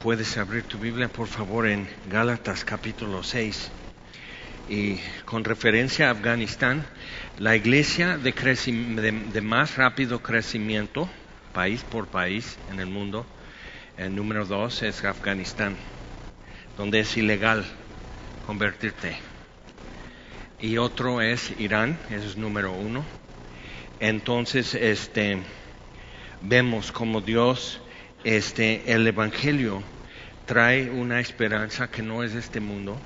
Puedes abrir tu Biblia, por favor, en Gálatas capítulo 6. Y con referencia a Afganistán, la iglesia de, de, más rápido crecimiento, país por país en el mundo, el número dos es Afganistán, donde es ilegal convertirte. Y otro es Irán, ese es número uno. Entonces, este, vemos como Dios este, el Evangelio trae una esperanza que no es de este mundo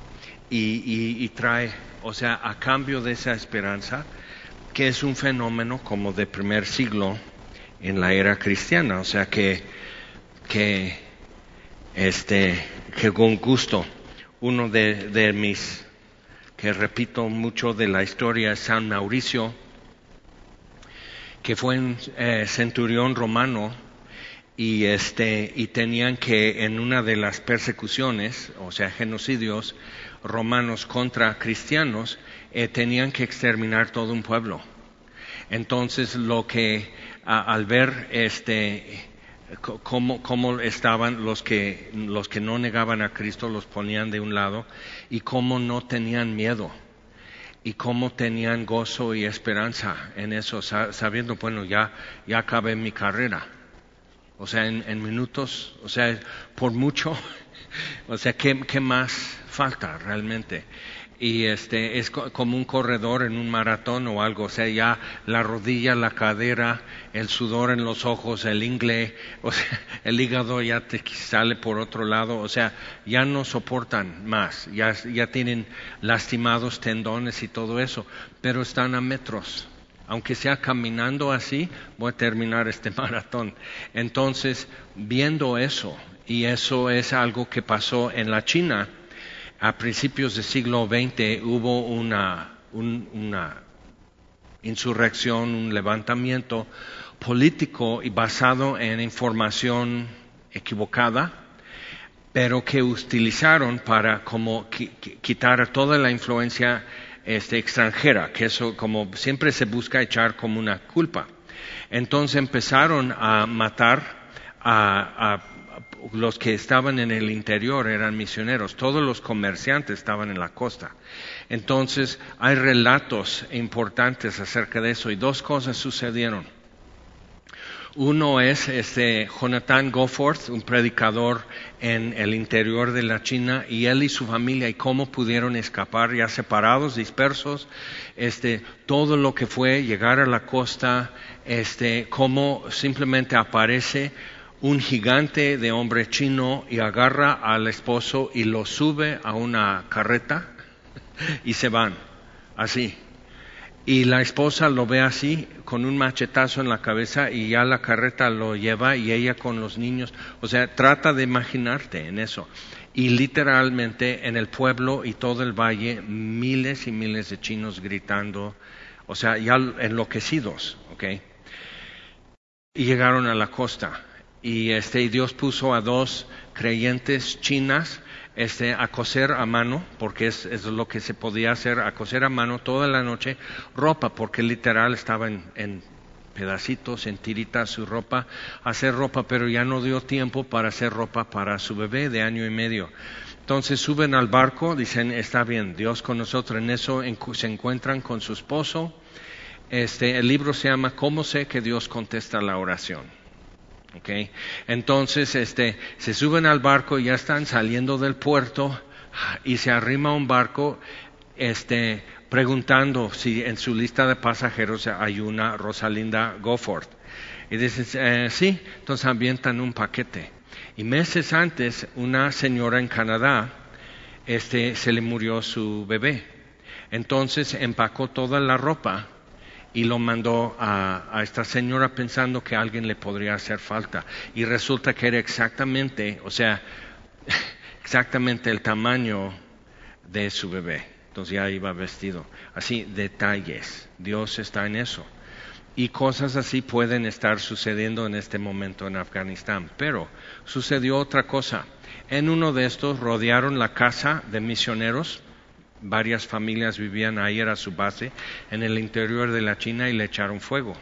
y, trae, o sea, a cambio de esa esperanza, que es un fenómeno como de primer siglo en la era cristiana, o sea que, que, este, que con gusto, uno de, mis, que repito mucho de la historia es San Mauricio, que fue un eh, centurión romano, y este y tenían que en una de las persecuciones, o sea, genocidios romanos contra cristianos, eh, tenían que exterminar todo un pueblo. Entonces, lo que al ver este cómo, cómo estaban los que los que no negaban a Cristo los ponían de un lado y cómo no tenían miedo y cómo tenían gozo y esperanza en eso, sabiendo, bueno, ya, ya acabé mi carrera o sea, en, minutos, o sea, por mucho, o sea, ¿qué, más falta realmente? y este es como un corredor en un maratón o algo, o sea, ya la rodilla, la cadera, el sudor en los ojos, el ingle, o sea, el hígado ya te sale por otro lado, o sea, ya no soportan más, ya, ya tienen lastimados tendones y todo eso, pero están a metros aunque sea caminando así, voy a terminar este maratón. Entonces, viendo eso, y eso es algo que pasó en la China, a principios del siglo XX hubo una, una insurrección, un levantamiento político y basado en información equivocada, pero que utilizaron para como quitar toda la influencia este, extranjera, que eso como siempre se busca echar como una culpa. Entonces empezaron a matar a, los que estaban en el interior, eran misioneros, todos los comerciantes estaban en la costa. Entonces hay relatos importantes acerca de eso y dos cosas sucedieron. Uno es este Jonathan Goforth, un predicador en el interior de la China, y él y su familia, y cómo pudieron escapar ya separados, dispersos, este, todo lo que fue llegar a la costa, este, cómo simplemente aparece un gigante de hombre chino y agarra al esposo y lo sube a una carreta y se van, así y la esposa lo ve así, con un machetazo en la cabeza y ya la carreta lo lleva y ella con los niños. O sea, trata de imaginarte en eso. Y literalmente en el pueblo y todo el valle, miles y miles de chinos gritando, o sea, ya enloquecidos, ¿ok? Y llegaron a la costa. Y este, y Dios puso a dos creyentes chinas este, a coser a mano, porque es, lo que se podía hacer, a coser a mano toda la noche ropa, porque literal estaba en, en pedacitos, en tiritas su ropa, hacer ropa, pero ya no dio tiempo para hacer ropa para su bebé de año y medio. Entonces suben al barco, dicen, está bien, Dios con nosotros, en eso se encuentran con su esposo. Este, el libro se llama ¿Cómo sé que Dios contesta la oración? Okay. Entonces, este, se suben al barco, ya están saliendo del puerto y se arrima un barco, este, preguntando si en su lista de pasajeros hay una Rosalinda Gofford. Y dicen, eh, sí, entonces ambientan un paquete. Y meses antes, una señora en Canadá, este, se le murió su bebé. Entonces empacó toda la ropa y lo mandó a, esta señora pensando que alguien le podría hacer falta. Y resulta que era exactamente, o sea, exactamente el tamaño de su bebé. Entonces ya iba vestido. Así, detalles. Dios está en eso. Y cosas así pueden estar sucediendo en este momento en Afganistán. Pero sucedió otra cosa. En uno de estos rodearon la casa de misioneros varias familias vivían ahí, era su base, en el interior de la China y le echaron fuego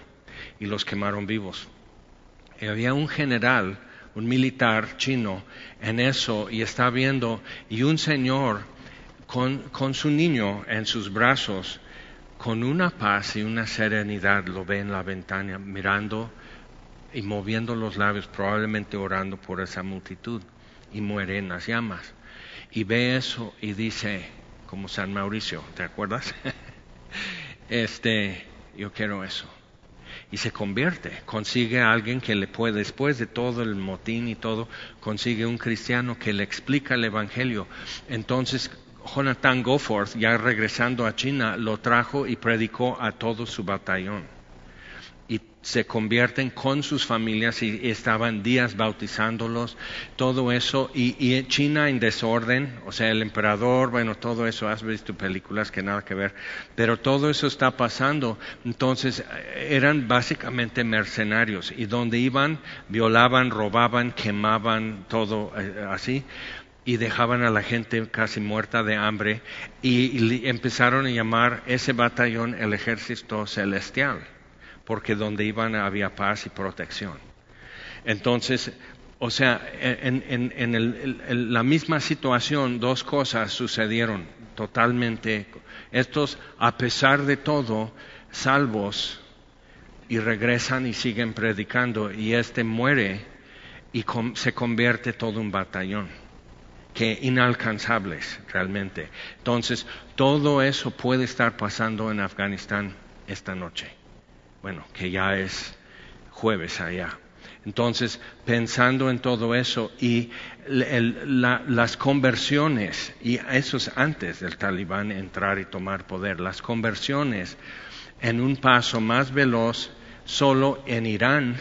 y los quemaron vivos. Y había un general un militar chino, en eso y está viendo, y un señor con, con su niño en sus brazos, con una paz y una serenidad, lo ve en la ventana, mirando y moviendo los labios, probablemente orando por esa multitud, y muere en las llamas. Y ve eso y dice, como San Mauricio, ¿te acuerdas? este, yo quiero eso. Y se convierte, consigue a alguien que le puede, después de todo el motín y todo, consigue un cristiano que le explica el Evangelio. Entonces, Jonathan Goforth, ya regresando a China, lo trajo y predicó a todo su batallón se convierten con sus familias y estaban días bautizándolos, todo eso, y, China en desorden, o sea, el emperador, bueno, todo eso, has visto películas que nada que ver, pero todo eso está pasando, entonces eran básicamente mercenarios y donde iban, violaban, robaban, quemaban, todo eh, así, y dejaban a la gente casi muerta de hambre y empezaron a llamar ese batallón el ejército celestial porque donde iban había paz y protección. Entonces, o sea, en, la misma situación dos cosas sucedieron totalmente. Estos, a pesar de todo, salvos y regresan y siguen predicando y este muere y se convierte todo un batallón que inalcanzables realmente. Entonces, todo eso puede estar pasando en Afganistán esta noche bueno, que ya es jueves allá. Entonces, pensando en todo eso y las conversiones, y eso es antes del talibán entrar y tomar poder, las conversiones en un paso más veloz, solo en Irán,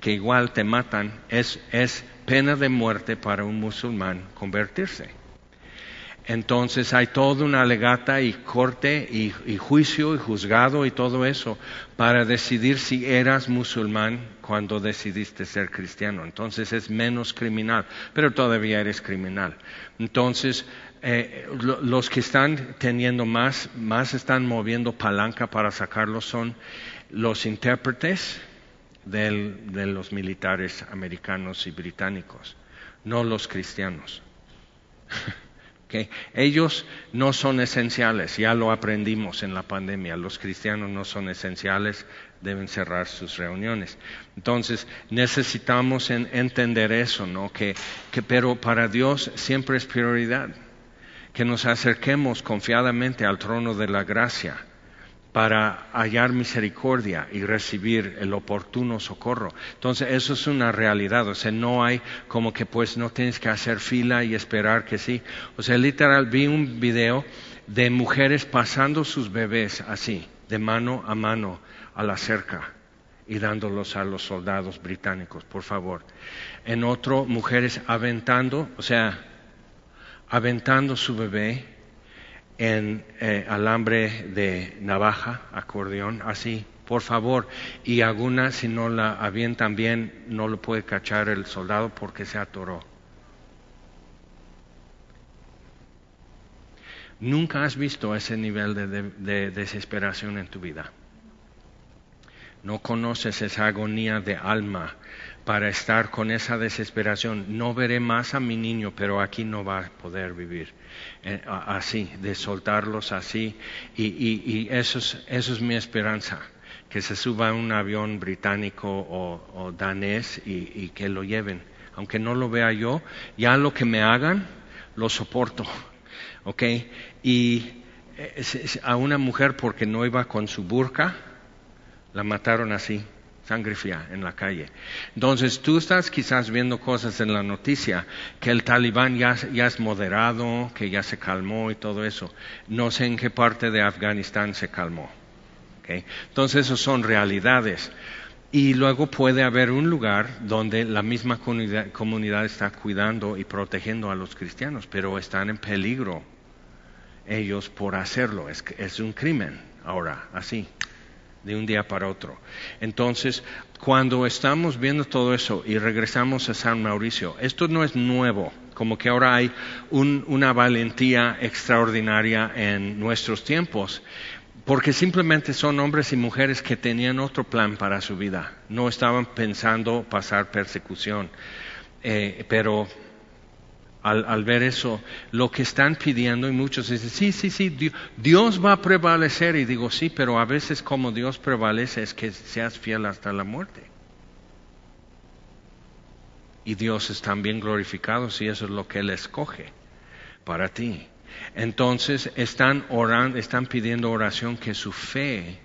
que igual te matan, es, es pena de muerte para un musulmán convertirse. Entonces hay toda una legata y corte y, juicio y juzgado y todo eso para decidir si eras musulmán cuando decidiste ser cristiano. Entonces es menos criminal, pero todavía eres criminal. Entonces eh, los que están teniendo más, más están moviendo palanca para sacarlo son los intérpretes de los militares americanos y británicos, no los cristianos. Ellos no son esenciales, ya lo aprendimos en la pandemia, los cristianos no son esenciales, deben cerrar sus reuniones. Entonces necesitamos entender eso, ¿no? Que, pero para Dios siempre es prioridad, que nos acerquemos confiadamente al trono de la gracia para hallar misericordia y recibir el oportuno socorro. Entonces, eso es una realidad, o sea, no hay como que pues no tienes que hacer fila y esperar que sí. O sea, literal, vi un video de mujeres pasando sus bebés así, de mano a mano a la cerca y dándolos a los soldados británicos, por favor. En otro, mujeres aventando, o sea, aventando su bebé en eh, alambre de navaja, acordeón, así, por favor. Y alguna, si no la avientan bien, no lo puede cachar el soldado porque se atoró. Nunca has visto ese nivel de desesperación en tu vida. No conoces esa agonía de alma para estar con esa desesperación. No veré más a mi niño, pero aquí no va a poder vivir eh, así, de soltarlos así. Y, eso, es, mi esperanza, que se suba a un avión británico o, danés y, que lo lleven. Aunque no lo vea yo, ya lo que me hagan, lo soporto. ¿Ok? Y eh, a una mujer porque no iba con su burka, la mataron así sangre fría en la calle. Entonces tú estás quizás viendo cosas en la noticia, que el talibán ya, es moderado, que ya se calmó y todo eso. No sé en qué parte de Afganistán se calmó. Entonces esas son realidades. Y luego puede haber un lugar donde la misma comunidad, está cuidando y protegiendo a los cristianos, pero están en peligro ellos por hacerlo. Es, es un crimen ahora, así de un día para otro. Entonces, cuando estamos viendo todo eso y regresamos a San Mauricio, esto no es nuevo, como que ahora hay una valentía extraordinaria en nuestros tiempos, porque simplemente son hombres y mujeres que tenían otro plan para su vida, no estaban pensando pasar persecución, eh, pero al, ver eso, lo que están pidiendo, y muchos dicen, sí, sí, sí, Dios va a prevalecer, y digo, sí, pero a veces como Dios prevalece es que seas fiel hasta la muerte. Y Dios es también glorificado si eso es lo que Él escoge para ti. Entonces están orando, están pidiendo oración que su fe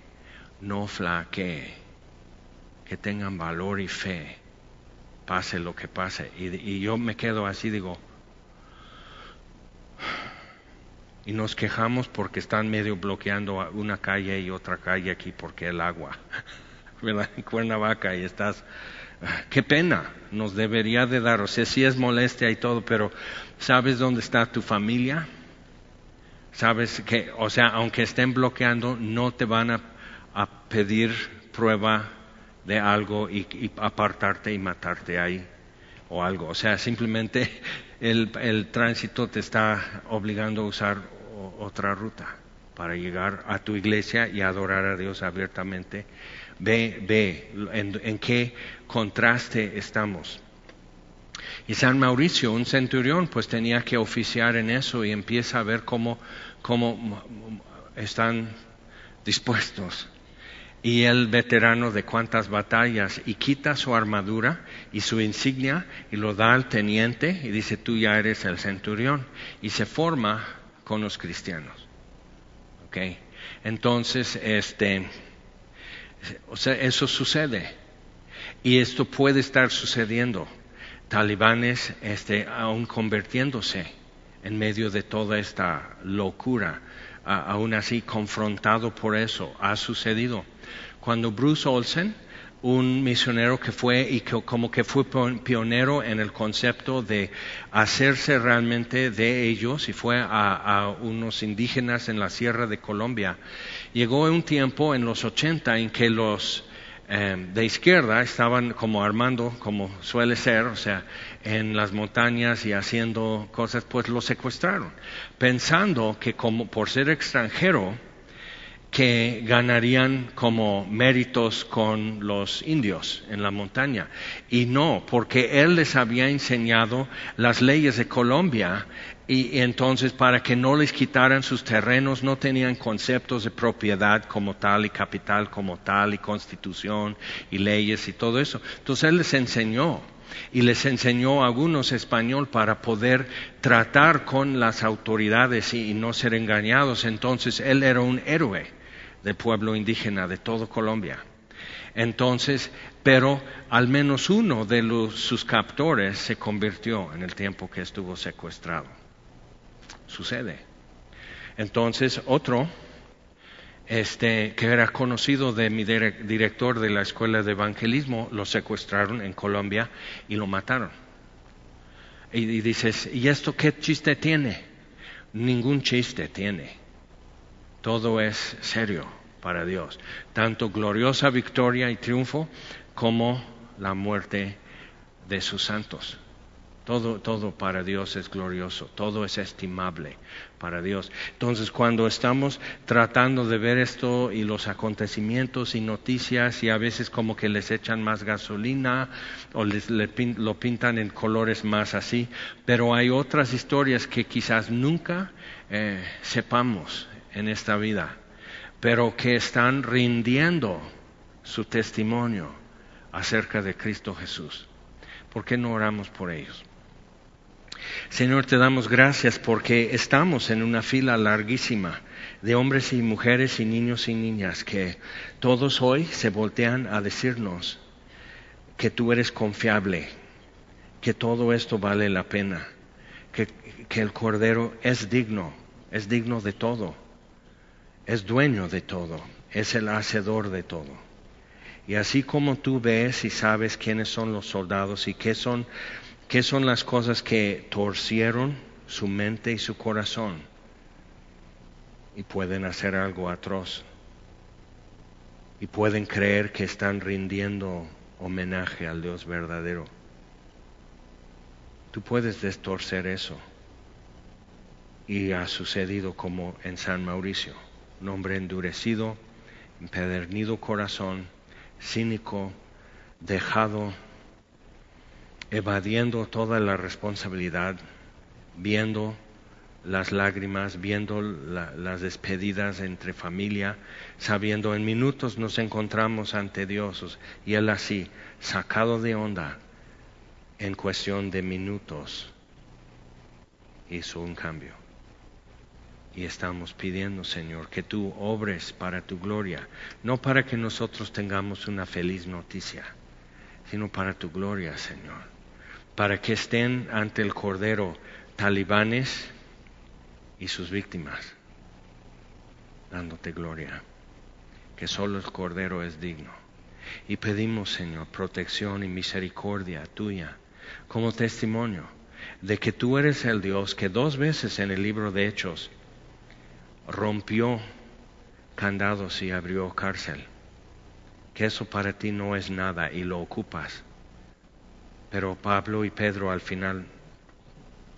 no flaquee, que tengan valor y fe, pase lo que pase. Y, y yo me quedo así, digo, y nos quejamos porque están medio bloqueando una calle y otra calle aquí porque el agua, ¿verdad? En Cuernavaca y estás, qué pena, nos debería de dar, o sea, sí es molestia y todo, pero ¿sabes dónde está tu familia? ¿Sabes que, o sea, aunque estén bloqueando, no te van a, pedir prueba de algo y apartarte y matarte ahí o algo? O sea, simplemente el, tránsito te está obligando a usar otra ruta para llegar a tu iglesia y adorar a Dios abiertamente. Ve, ve en, qué contraste estamos. Y San Mauricio, un centurión, pues tenía que oficiar en eso y empieza a ver cómo, cómo están dispuestos y el veterano de cuantas batallas y quita su armadura y su insignia y lo da al teniente y dice tú ya eres el centurión y se forma con los cristianos. ¿Ok? Entonces, este, o sea, eso sucede y esto puede estar sucediendo. Talibanes, este, aún convirtiéndose en medio de toda esta locura, aún así confrontado por eso, ha sucedido cuando Bruce Olsen, un misionero que fue y que como que fue pionero en el concepto de hacerse realmente de ellos y fue a, unos indígenas en la sierra de Colombia. Llegó un tiempo en los 80 en que los eh, de izquierda estaban como armando, como suele ser, o sea, en las montañas y haciendo cosas, pues lo secuestraron, pensando que como por ser extranjero, que ganarían como méritos con los indios en la montaña. Y no, porque él les había enseñado las leyes de Colombia y, entonces para que no les quitaran sus terrenos no tenían conceptos de propiedad como tal y capital como tal y constitución y leyes y todo eso. Entonces él les enseñó y les enseñó a algunos español para poder tratar con las autoridades y no ser engañados. Entonces él era un héroe del pueblo indígena de todo Colombia. Entonces, pero al menos uno de sus captores se convirtió en el tiempo que estuvo secuestrado. Sucede. Entonces, otro, este, que era conocido de mi director de la escuela de evangelismo, lo secuestraron en Colombia y lo mataron. y dices, ¿y esto qué chiste tiene? Ningún chiste tiene todo es serio para Dios. Tanto gloriosa victoria y triunfo como la muerte de sus santos. Todo, todo para Dios es glorioso, todo es estimable para Dios. Entonces, cuando estamos tratando de ver esto y los acontecimientos y noticias y a veces como que les echan más gasolina o les, lo pintan en colores más así, pero hay otras historias que quizás nunca eh, sepamos en esta vida, pero que están rindiendo su testimonio acerca de Cristo Jesús. ¿Por qué no oramos por ellos? Señor, te damos gracias porque estamos en una fila larguísima de hombres y mujeres y niños y niñas que todos hoy se voltean a decirnos que tú eres confiable, que todo esto vale la pena, que, que el Cordero es digno, es digno de todo es dueño de todo, es el hacedor de todo. Y así como tú ves y sabes quiénes son los soldados y qué son, qué son las cosas que torcieron su mente y su corazón y pueden hacer algo atroz y pueden creer que están rindiendo homenaje al Dios verdadero. Tú puedes destorcer eso y ha sucedido como en San Mauricio un hombre endurecido, empedernido corazón, cínico, dejado, evadiendo toda la responsabilidad, viendo las lágrimas, viendo las despedidas entre familia, sabiendo en minutos nos encontramos ante Dios y Él así, sacado de onda, en cuestión de minutos, hizo un cambio. Y estamos pidiendo, Señor, que tú obres para tu gloria, no para que nosotros tengamos una feliz noticia, sino para tu gloria, Señor, para que estén ante el Cordero talibanes y sus víctimas, dándote gloria, que solo el Cordero es digno. Y pedimos, Señor, protección y misericordia tuya como testimonio de que tú eres el Dios que dos veces en el libro de Hechos rompió candados y abrió cárcel. Que eso para ti no es nada y lo ocupas. Pero Pablo y Pedro al final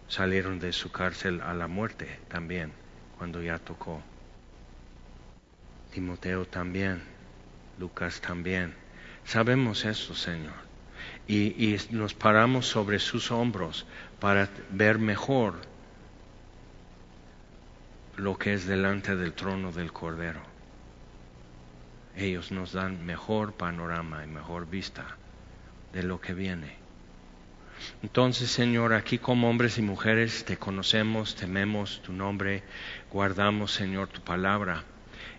salieron de su cárcel a la muerte también, cuando ya tocó. Timoteo también, Lucas también. Sabemos eso, Señor y, nos paramos sobre sus hombros para ver mejor lo que es delante del trono del Cordero. Ellos nos dan mejor panorama y mejor vista de lo que viene. Entonces, Señor, aquí como hombres y mujeres te conocemos, tememos tu nombre, guardamos, Señor, tu palabra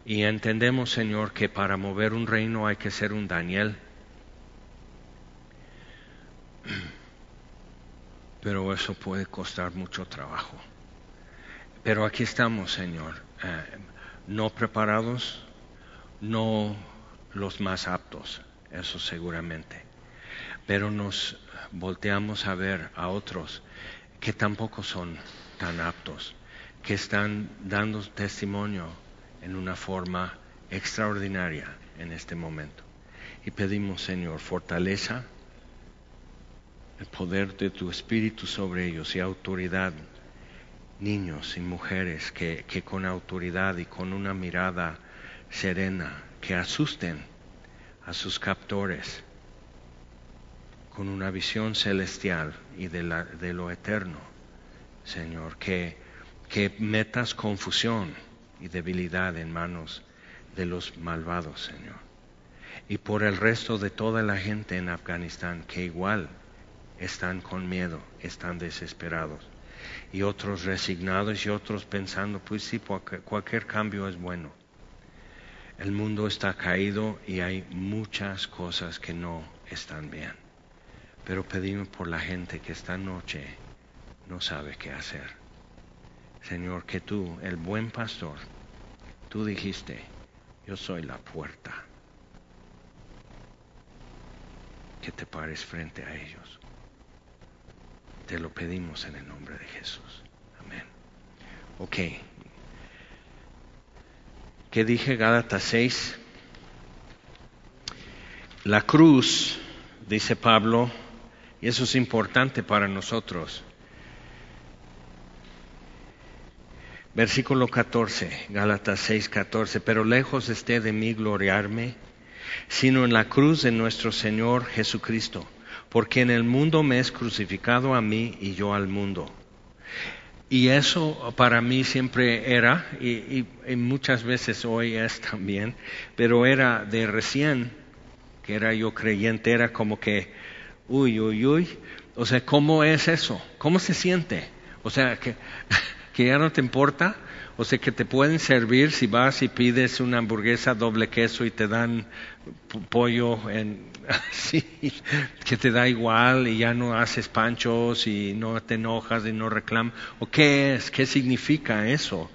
y entendemos, Señor, que para mover un reino hay que ser un Daniel pero eso puede costar mucho trabajo. Pero aquí estamos, Señor, eh, no preparados, no los más aptos, eso seguramente, pero nos volteamos a ver a otros que tampoco son tan aptos, que están dando testimonio en una forma extraordinaria en este momento. Y pedimos, Señor, fortaleza el poder de tu espíritu sobre ellos y autoridad. Niños y mujeres que, que con autoridad y con una mirada serena, que asusten a sus captores con una visión celestial y de, la, de lo eterno, Señor, que, que metas confusión y debilidad en manos de los malvados, Señor. Y por el resto de toda la gente en Afganistán, que igual están con miedo, están desesperados. Y otros resignados y otros pensando, pues sí, cualquier cambio es bueno. El mundo está caído y hay muchas cosas que no están bien. Pero pedimos por la gente que esta noche no sabe qué hacer. Señor, que tú, el buen pastor, tú dijiste, yo soy la puerta. Que te pares frente a ellos. Te lo pedimos en el nombre de Jesús. Amén. Ok. ¿Qué dije Gálatas 6? La cruz, dice Pablo, y eso es importante para nosotros. Versículo 14, Gálatas 6, 14, pero lejos esté de mí gloriarme, sino en la cruz de nuestro Señor Jesucristo porque en el mundo me es crucificado a mí y yo al mundo. Y eso para mí siempre era, y, muchas veces hoy es también, pero era de recién, que era yo creyente, era como que, uy, uy, uy, o sea, ¿cómo es eso? ¿Cómo se siente? O sea, que, que ya no te importa, o sea, que te pueden servir si vas y pides una hamburguesa doble queso y te dan pollo en así, que te da igual y ya no haces panchos y no te enojas y no reclamas. ¿O qué es? ¿Qué significa eso?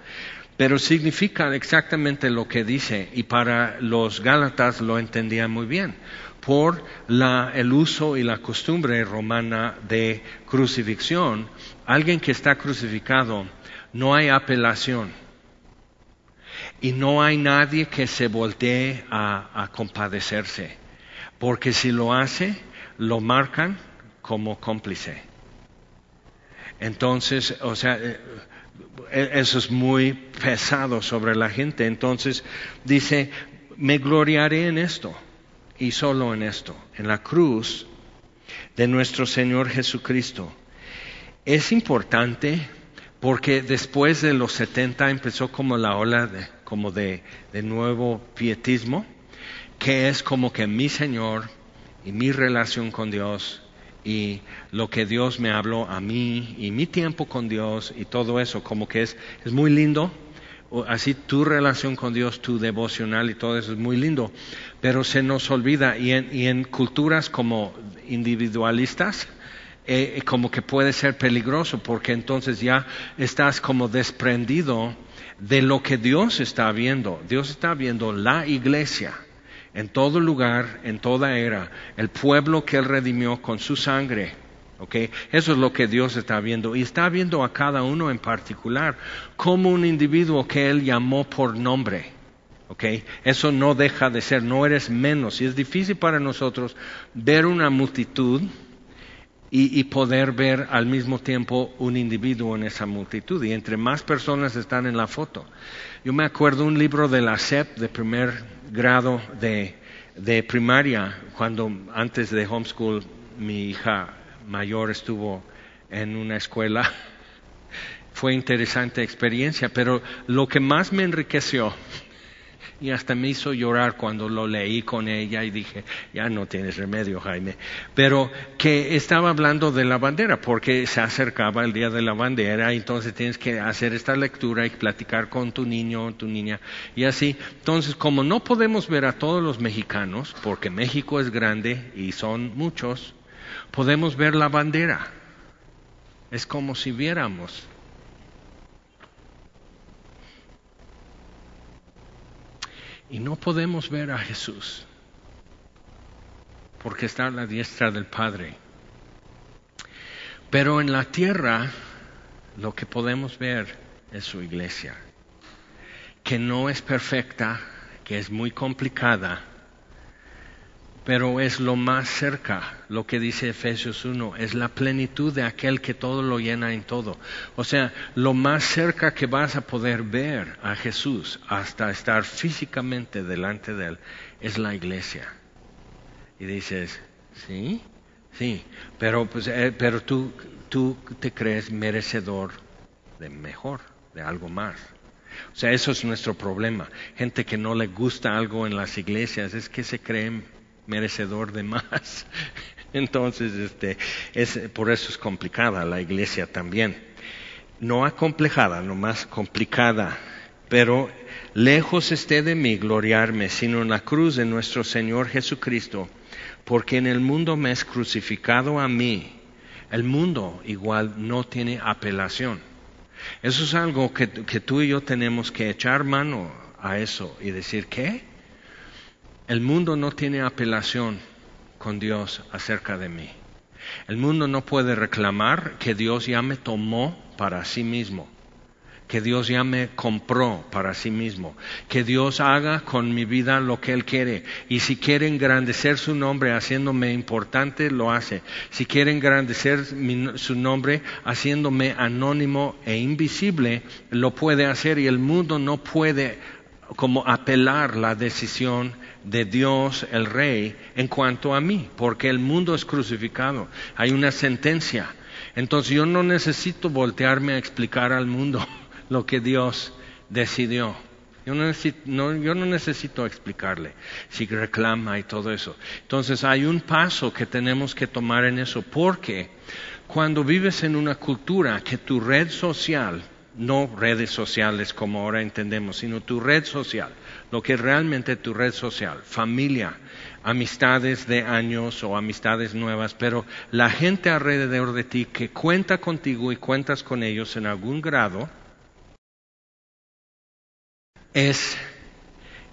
Pero significa exactamente lo que dice y para los Gálatas lo entendían muy bien por la, el uso y la costumbre romana de crucifixión. Alguien que está crucificado no hay apelación. Y no hay nadie que se voltee a, compadecerse, porque si lo hace, lo marcan como cómplice. Entonces, o sea, eh, e, eso es muy pesado sobre la gente. Entonces dice, me gloriaré en esto y solo en esto, en la cruz de nuestro Señor Jesucristo. Es importante porque después de los 70 empezó como la ola de, como de, nuevo pietismo, que es como que mi Señor y mi relación con Dios y lo que Dios me habló a mí y mi tiempo con Dios y todo eso, como que es, es muy lindo. Así tu relación con Dios, tu devocional y todo eso es muy lindo, pero se nos olvida y en culturas como individualistas, eh, como que puede ser peligroso porque entonces ya estás como desprendido de lo que Dios está viendo. Dios está viendo la iglesia en todo lugar, en toda era, el pueblo que Él redimió con su sangre. ¿okay? Eso es lo que Dios está viendo. Y está viendo a cada uno en particular como un individuo que Él llamó por nombre. ¿okay? Eso no deja de ser, no eres menos. Y es difícil para nosotros ver una multitud y, y, poder ver al mismo tiempo un individuo en esa multitud. Y entre más personas están en la foto. Yo me acuerdo un libro de la SEP de primer grado de, de primaria, cuando antes de homeschool mi hija mayor estuvo en una escuela. Fue interesante experiencia, pero lo que más me enriqueció y hasta me hizo llorar cuando lo leí con ella y dije, ya no tienes remedio, Jaime. Pero que estaba hablando de la bandera, porque se acercaba el día de la bandera, entonces tienes que hacer esta lectura y platicar con tu niño, tu niña, y así. Entonces, como no podemos ver a todos los mexicanos, porque México es grande y son muchos, podemos ver la bandera. Es como si viéramos Y no podemos ver a Jesús porque está a la diestra del Padre. Pero en la tierra lo que podemos ver es su iglesia, que no es perfecta, que es muy complicada, pero es lo más cerca, lo que dice Efesios 1, es la plenitud de aquel que todo lo llena en todo. O sea, lo más cerca que vas a poder ver a Jesús hasta estar físicamente delante de Él es la iglesia. Y dices, sí, sí, pero, pues, eh, pero tú, tú te crees merecedor de mejor, de algo más. O sea, eso es nuestro problema. Gente que no le gusta algo en las iglesias es que se creen merecedor de más. Entonces, este, es, por eso es complicada la iglesia también. No acomplejada, no más complicada, pero lejos esté de mí gloriarme, sino en la cruz de nuestro Señor Jesucristo, porque en el mundo me es crucificado a mí. El mundo igual no tiene apelación. Eso es algo que, que tú y yo tenemos que echar mano a eso y decir, ¿qué? El mundo no tiene apelación con Dios acerca de mí. El mundo no puede reclamar que Dios ya me tomó para sí mismo, que Dios ya me compró para sí mismo, que Dios haga con mi vida lo que Él quiere. Y si quiere engrandecer su nombre haciéndome importante, lo hace. Si quiere engrandecer su nombre haciéndome anónimo e invisible, lo puede hacer y el mundo no puede como apelar la decisión de Dios el Rey en cuanto a mí, porque el mundo es crucificado, hay una sentencia. Entonces yo no necesito voltearme a explicar al mundo lo que Dios decidió. Yo no, necesito, explicarle si reclama y todo eso. Entonces hay un paso que tenemos que tomar en eso, porque cuando vives en una cultura que tu red social, no redes sociales como ahora entendemos, sino tu red social, lo que es realmente tu red social, familia, amistades de años o amistades nuevas, pero la gente alrededor de ti que cuenta contigo y cuentas con ellos en algún grado, es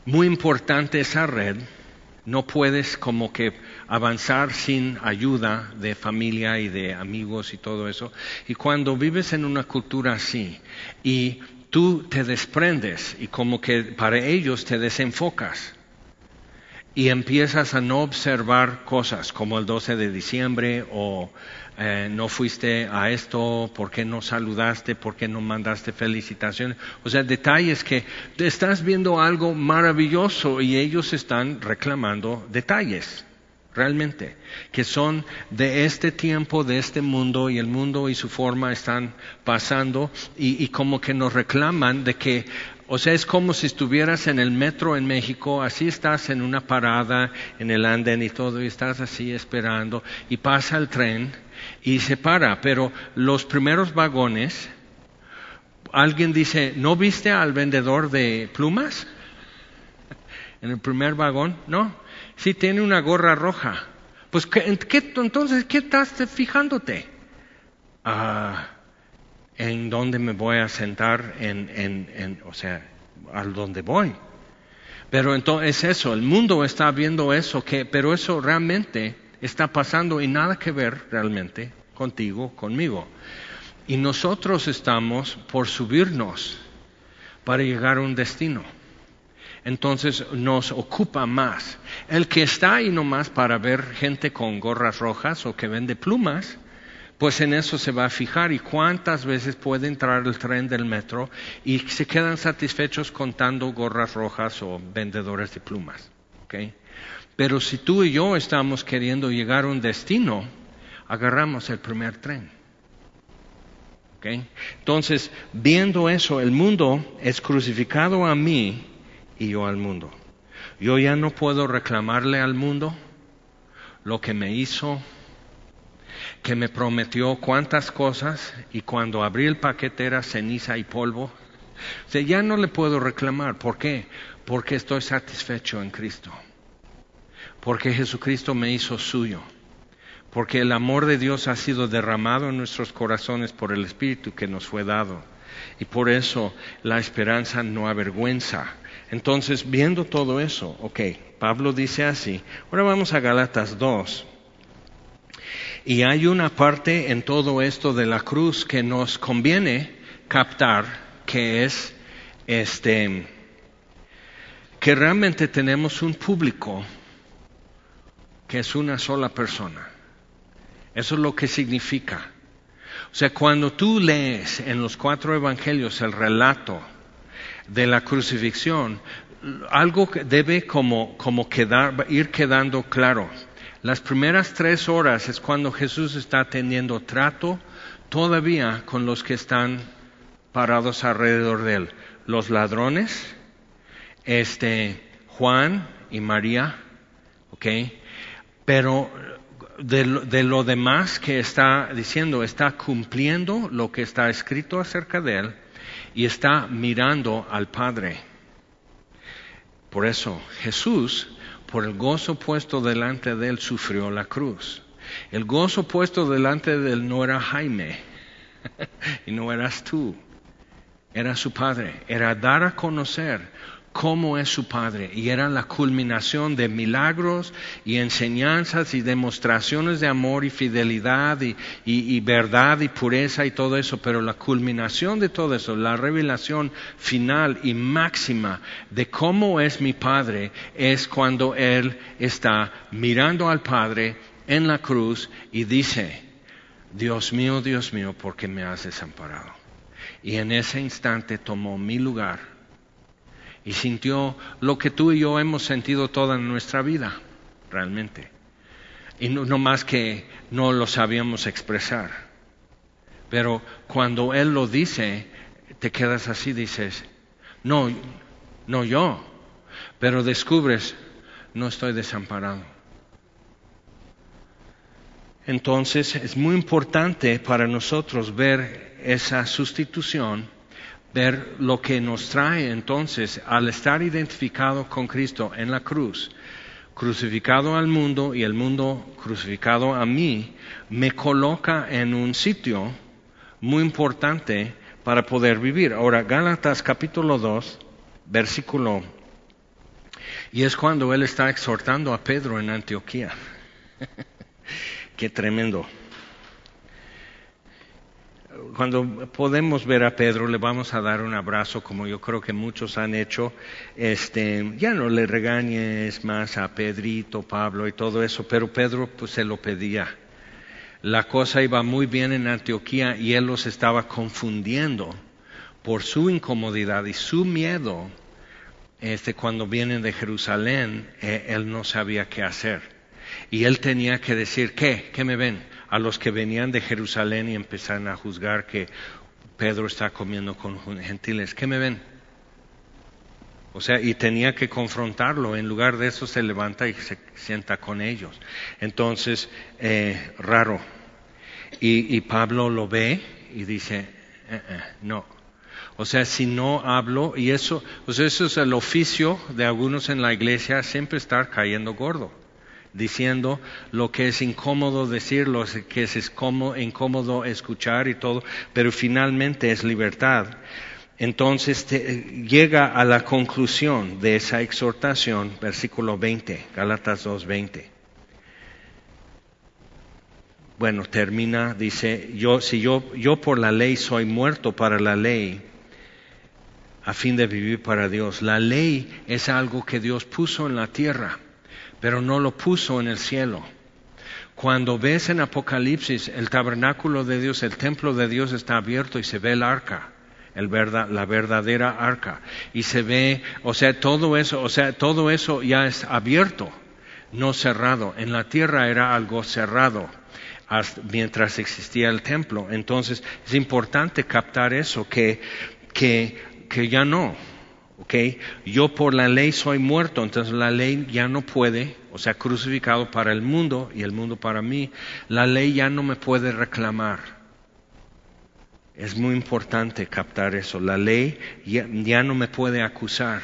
muy importante esa red. No puedes como que avanzar sin ayuda de familia y de amigos y todo eso. Y cuando vives en una cultura así y tú te desprendes y como que para ellos te desenfocas. y empiezas a no observar cosas como el 12 de diciembre o eh, no fuiste a esto, por qué no saludaste, por qué no mandaste felicitaciones. O sea, detalles que estás viendo algo maravilloso y ellos están reclamando detalles, realmente, que son de este tiempo, de este mundo y el mundo y su forma están pasando y, y como que nos reclaman de que o sea, es como si estuvieras en el metro en México, así estás en una parada en el andén y todo, y estás así esperando, y pasa el tren y se para, pero los primeros vagones, alguien dice, ¿no viste al vendedor de plumas? En el primer vagón, no, sí tiene una gorra roja. Pues, ¿qué, entonces, ¿qué estás fijándote? Ah en dónde me voy a sentar, en, en, en, o sea, a dónde voy. Pero entonces es eso, el mundo está viendo eso, que, pero eso realmente está pasando y nada que ver realmente contigo, conmigo. Y nosotros estamos por subirnos para llegar a un destino. Entonces nos ocupa más. El que está ahí nomás para ver gente con gorras rojas o que vende plumas, pues en eso se va a fijar y cuántas veces puede entrar el tren del metro y se quedan satisfechos contando gorras rojas o vendedores de plumas. Pero si tú y yo estamos queriendo llegar a un destino, agarramos el primer tren. Entonces, viendo eso, el mundo es crucificado a mí y yo al mundo. Yo ya no puedo reclamarle al mundo lo que me hizo, que me prometió cuántas cosas y cuando abrí el paquete era ceniza y polvo. O ya no le puedo reclamar. ¿Por qué? Porque estoy satisfecho en Cristo. Porque Jesucristo me hizo suyo. Porque el amor de Dios ha sido derramado en nuestros corazones por el Espíritu que nos fue dado. Y por eso la esperanza no avergüenza. Entonces, viendo todo eso, ok, Pablo dice así. Ahora vamos a Galatas 2. Y hay una parte en todo esto de la cruz que nos conviene captar, que es este, que realmente tenemos un público que es una sola persona. Eso es lo que significa. O sea, cuando tú lees en los cuatro evangelios el relato de la crucifixión, algo debe como, como ir quedando claro. Las primeras tres horas es cuando Jesús está teniendo trato todavía con los que están parados alrededor de él. Los ladrones, este, Juan y María, ¿ok? Pero de, lo demás que está diciendo, está cumpliendo lo que está escrito acerca de él y está mirando al Padre. Por eso Jesús por el gozo puesto delante de él sufrió la cruz. El gozo puesto delante de él no era Jaime y no eras tú, era su padre, era dar a conocer cómo es su Padre. Y era la culminación de milagros y enseñanzas y demostraciones de amor y fidelidad y, verdad y pureza y todo eso. Pero la culminación de todo eso, la revelación final y máxima de cómo es mi Padre, es cuando Él está mirando al Padre en la cruz y dice, Dios mío, Dios mío, ¿por qué me has desamparado? Y en ese instante tomó mi lugar y sintió lo que tú y yo hemos sentido toda nuestra vida, realmente. Y no, más que no lo sabíamos expresar. Pero cuando Él lo dice, te quedas así, dices, no, no yo, pero descubres, no estoy desamparado. Entonces es muy importante para nosotros ver esa sustitución ver lo que nos trae entonces al estar identificado con Cristo en la cruz, crucificado al mundo y el mundo crucificado a mí, me coloca en un sitio muy importante para poder vivir. Ahora, Gálatas capítulo 2, versículo, y es cuando él está exhortando a Pedro en Antioquía. Qué tremendo. Cuando podemos ver a Pedro, le vamos a dar un abrazo, como yo creo que muchos han hecho. Este, ya no le regañes más a Pedrito, Pablo y todo eso, pero Pedro pues se lo pedía. La cosa iba muy bien en Antioquía y él los estaba confundiendo por su incomodidad y su miedo. Este, cuando vienen de Jerusalén, eh, él no sabía qué hacer. Y él tenía que decir, ¿qué? ¿Qué me ven? A los que venían de Jerusalén y empezaron a juzgar que Pedro está comiendo con gentiles. ¿Qué me ven? O sea, y tenía que confrontarlo. En lugar de eso se levanta y se sienta con ellos. Entonces, eh, raro. Y, Pablo lo ve y dice, eh, eh, no. O sea, si no hablo, y eso, o sea, eso es el oficio de algunos en la iglesia, siempre estar cayendo gordo diciendo lo que es incómodo decir, lo que es incómodo escuchar y todo, pero finalmente es libertad. Entonces llega a la conclusión de esa exhortación, versículo 20, Gálatas 2:20. Bueno, termina, dice, yo, si yo, yo por la ley soy muerto para la ley, a fin de vivir para Dios. La ley es algo que Dios puso en la tierra pero no lo puso en el cielo. Cuando ves en Apocalipsis el tabernáculo de Dios, el templo de Dios está abierto y se ve el arca, la verdadera arca, y se ve, o sea, todo eso, o sea, todo eso ya es abierto, no cerrado. En la tierra era algo cerrado mientras existía el templo. Entonces es importante captar eso, que, que ya no. Okay, yo por la ley soy muerto, entonces la ley ya no puede, o sea, crucificado para el mundo y el mundo para mí, la ley ya no me puede reclamar. Es muy importante captar eso. La ley ya, ya no me puede acusar.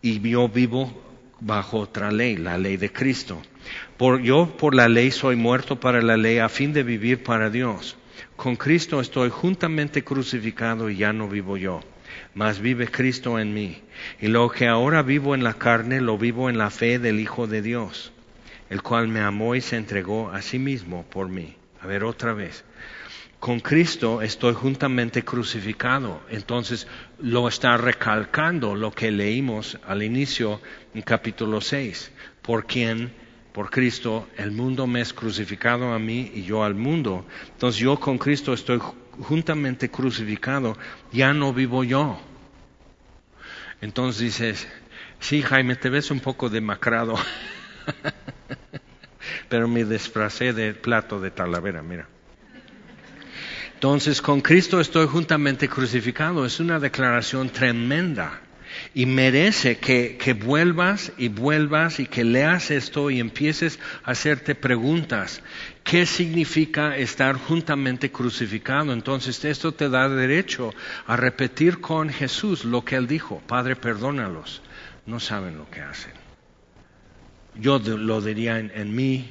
Y yo vivo bajo otra ley, la ley de Cristo. Por, yo por la ley soy muerto para la ley a fin de vivir para Dios. Con Cristo estoy juntamente crucificado y ya no vivo yo mas vive Cristo en mí. Y lo que ahora vivo en la carne, lo vivo en la fe del Hijo de Dios, el cual me amó y se entregó a sí mismo por mí. A ver otra vez. Con Cristo estoy juntamente crucificado. Entonces lo está recalcando lo que leímos al inicio en capítulo 6. Por quien, por Cristo, el mundo me es crucificado a mí y yo al mundo. Entonces yo con Cristo estoy juntamente crucificado, ya no vivo yo. Entonces dices, sí, Jaime, te ves un poco demacrado, pero me disfracé de plato de talavera, mira. Entonces, con Cristo estoy juntamente crucificado. Es una declaración tremenda y merece que, vuelvas y vuelvas y que leas esto y empieces a hacerte preguntas. ¿Qué significa estar juntamente crucificado? Entonces esto te da derecho a repetir con Jesús lo que él dijo. Padre, perdónalos. No saben lo que hacen. Yo lo diría en, en mí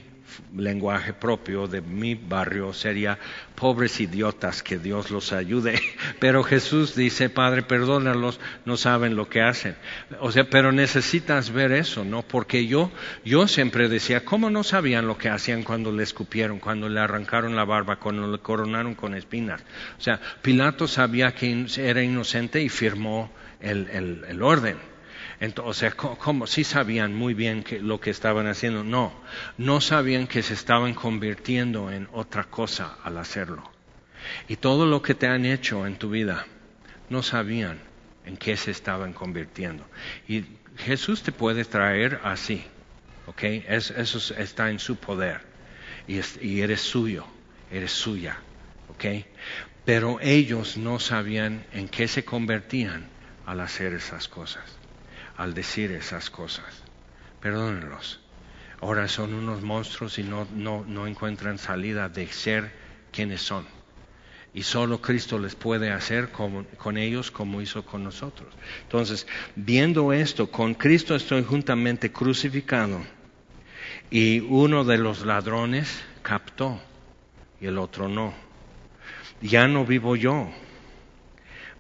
lenguaje propio de mi barrio sería pobres idiotas, que Dios los ayude. Pero Jesús dice, Padre, perdónalos, no saben lo que hacen. O sea, pero necesitas ver eso, ¿no? Porque yo, yo siempre decía, ¿cómo no sabían lo que hacían cuando le escupieron, cuando le arrancaron la barba, cuando le coronaron con espinas? O sea, Pilato sabía que era inocente y firmó el orden. Entonces, ¿cómo? Sí sabían muy bien que lo que estaban haciendo. No, no sabían que se estaban convirtiendo en otra cosa al hacerlo. Y todo lo que te han hecho en tu vida, no sabían en qué se estaban convirtiendo. Y Jesús te puede traer así, ¿ok? eso está en su poder. Y, y eres suyo, eres suya, ¿ok? Pero ellos no sabían en qué se convertían al hacer esas cosas al decir esas cosas. Perdónenlos. Ahora son unos monstruos y no, no, no encuentran salida de ser quienes son. Y solo Cristo les puede hacer con ellos como hizo con nosotros. Entonces, viendo esto, con Cristo estoy juntamente crucificado. Y uno de los ladrones captó y el otro no. Ya no vivo yo,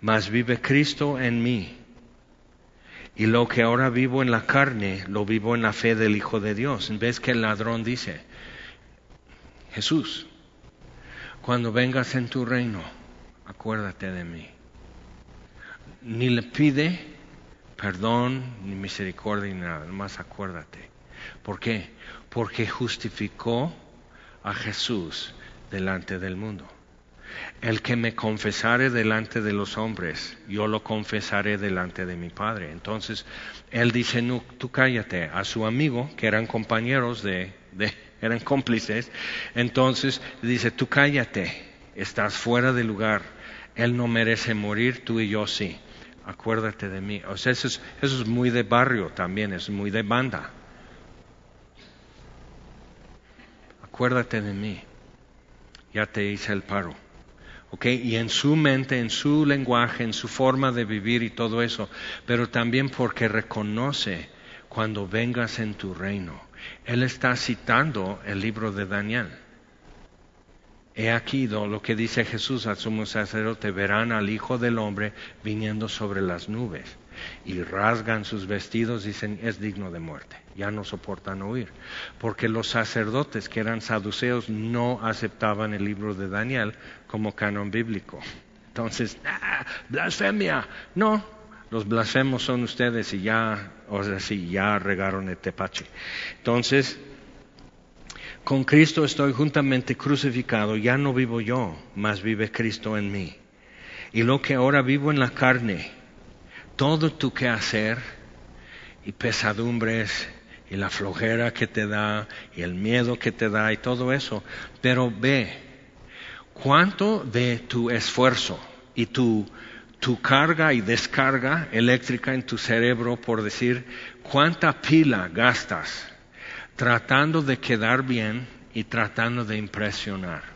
mas vive Cristo en mí. Y lo que ahora vivo en la carne, lo vivo en la fe del Hijo de Dios. Vez que el ladrón dice, Jesús, cuando vengas en tu reino, acuérdate de mí. Ni le pide perdón, ni misericordia, ni nada, más acuérdate. ¿Por qué? Porque justificó a Jesús delante del mundo. El que me confesare delante de los hombres, yo lo confesaré delante de mi Padre. Entonces, él dice, no, tú cállate. A su amigo, que eran compañeros de, eran cómplices, entonces dice, tú cállate, estás fuera de lugar. Él no merece morir, tú y yo sí. Acuérdate de mí. O sea, es, eso es muy de barrio también, es muy de banda. Acuérdate de mí. Ya te hice el paro. Y en su mente, en su lenguaje, en su forma de vivir y todo eso, pero también porque reconoce cuando vengas en tu reino. Él está citando el libro de Daniel. He aquí lo que dice Jesús al sumo sacerdote, verán al Hijo del Hombre viniendo sobre las nubes y rasgan sus vestidos, dicen, es digno de muerte, ya no soportan oír. Porque los sacerdotes que eran saduceos no aceptaban el libro de Daniel como canon bíblico. Entonces, ah, blasfemia. No, los blasfemos son ustedes y ya, o sea, sí, ya regaron el tepache. Entonces, con Cristo estoy juntamente crucificado, ya no vivo yo, mas vive Cristo en mí. Y lo que ahora vivo en la carne, todo tu quehacer y pesadumbres y la flojera que te da y el miedo que te da y todo eso. Pero ve, cuánto de tu esfuerzo y tu, tu carga y descarga eléctrica en tu cerebro, por decir, cuánta pila gastas tratando de quedar bien y tratando de impresionar.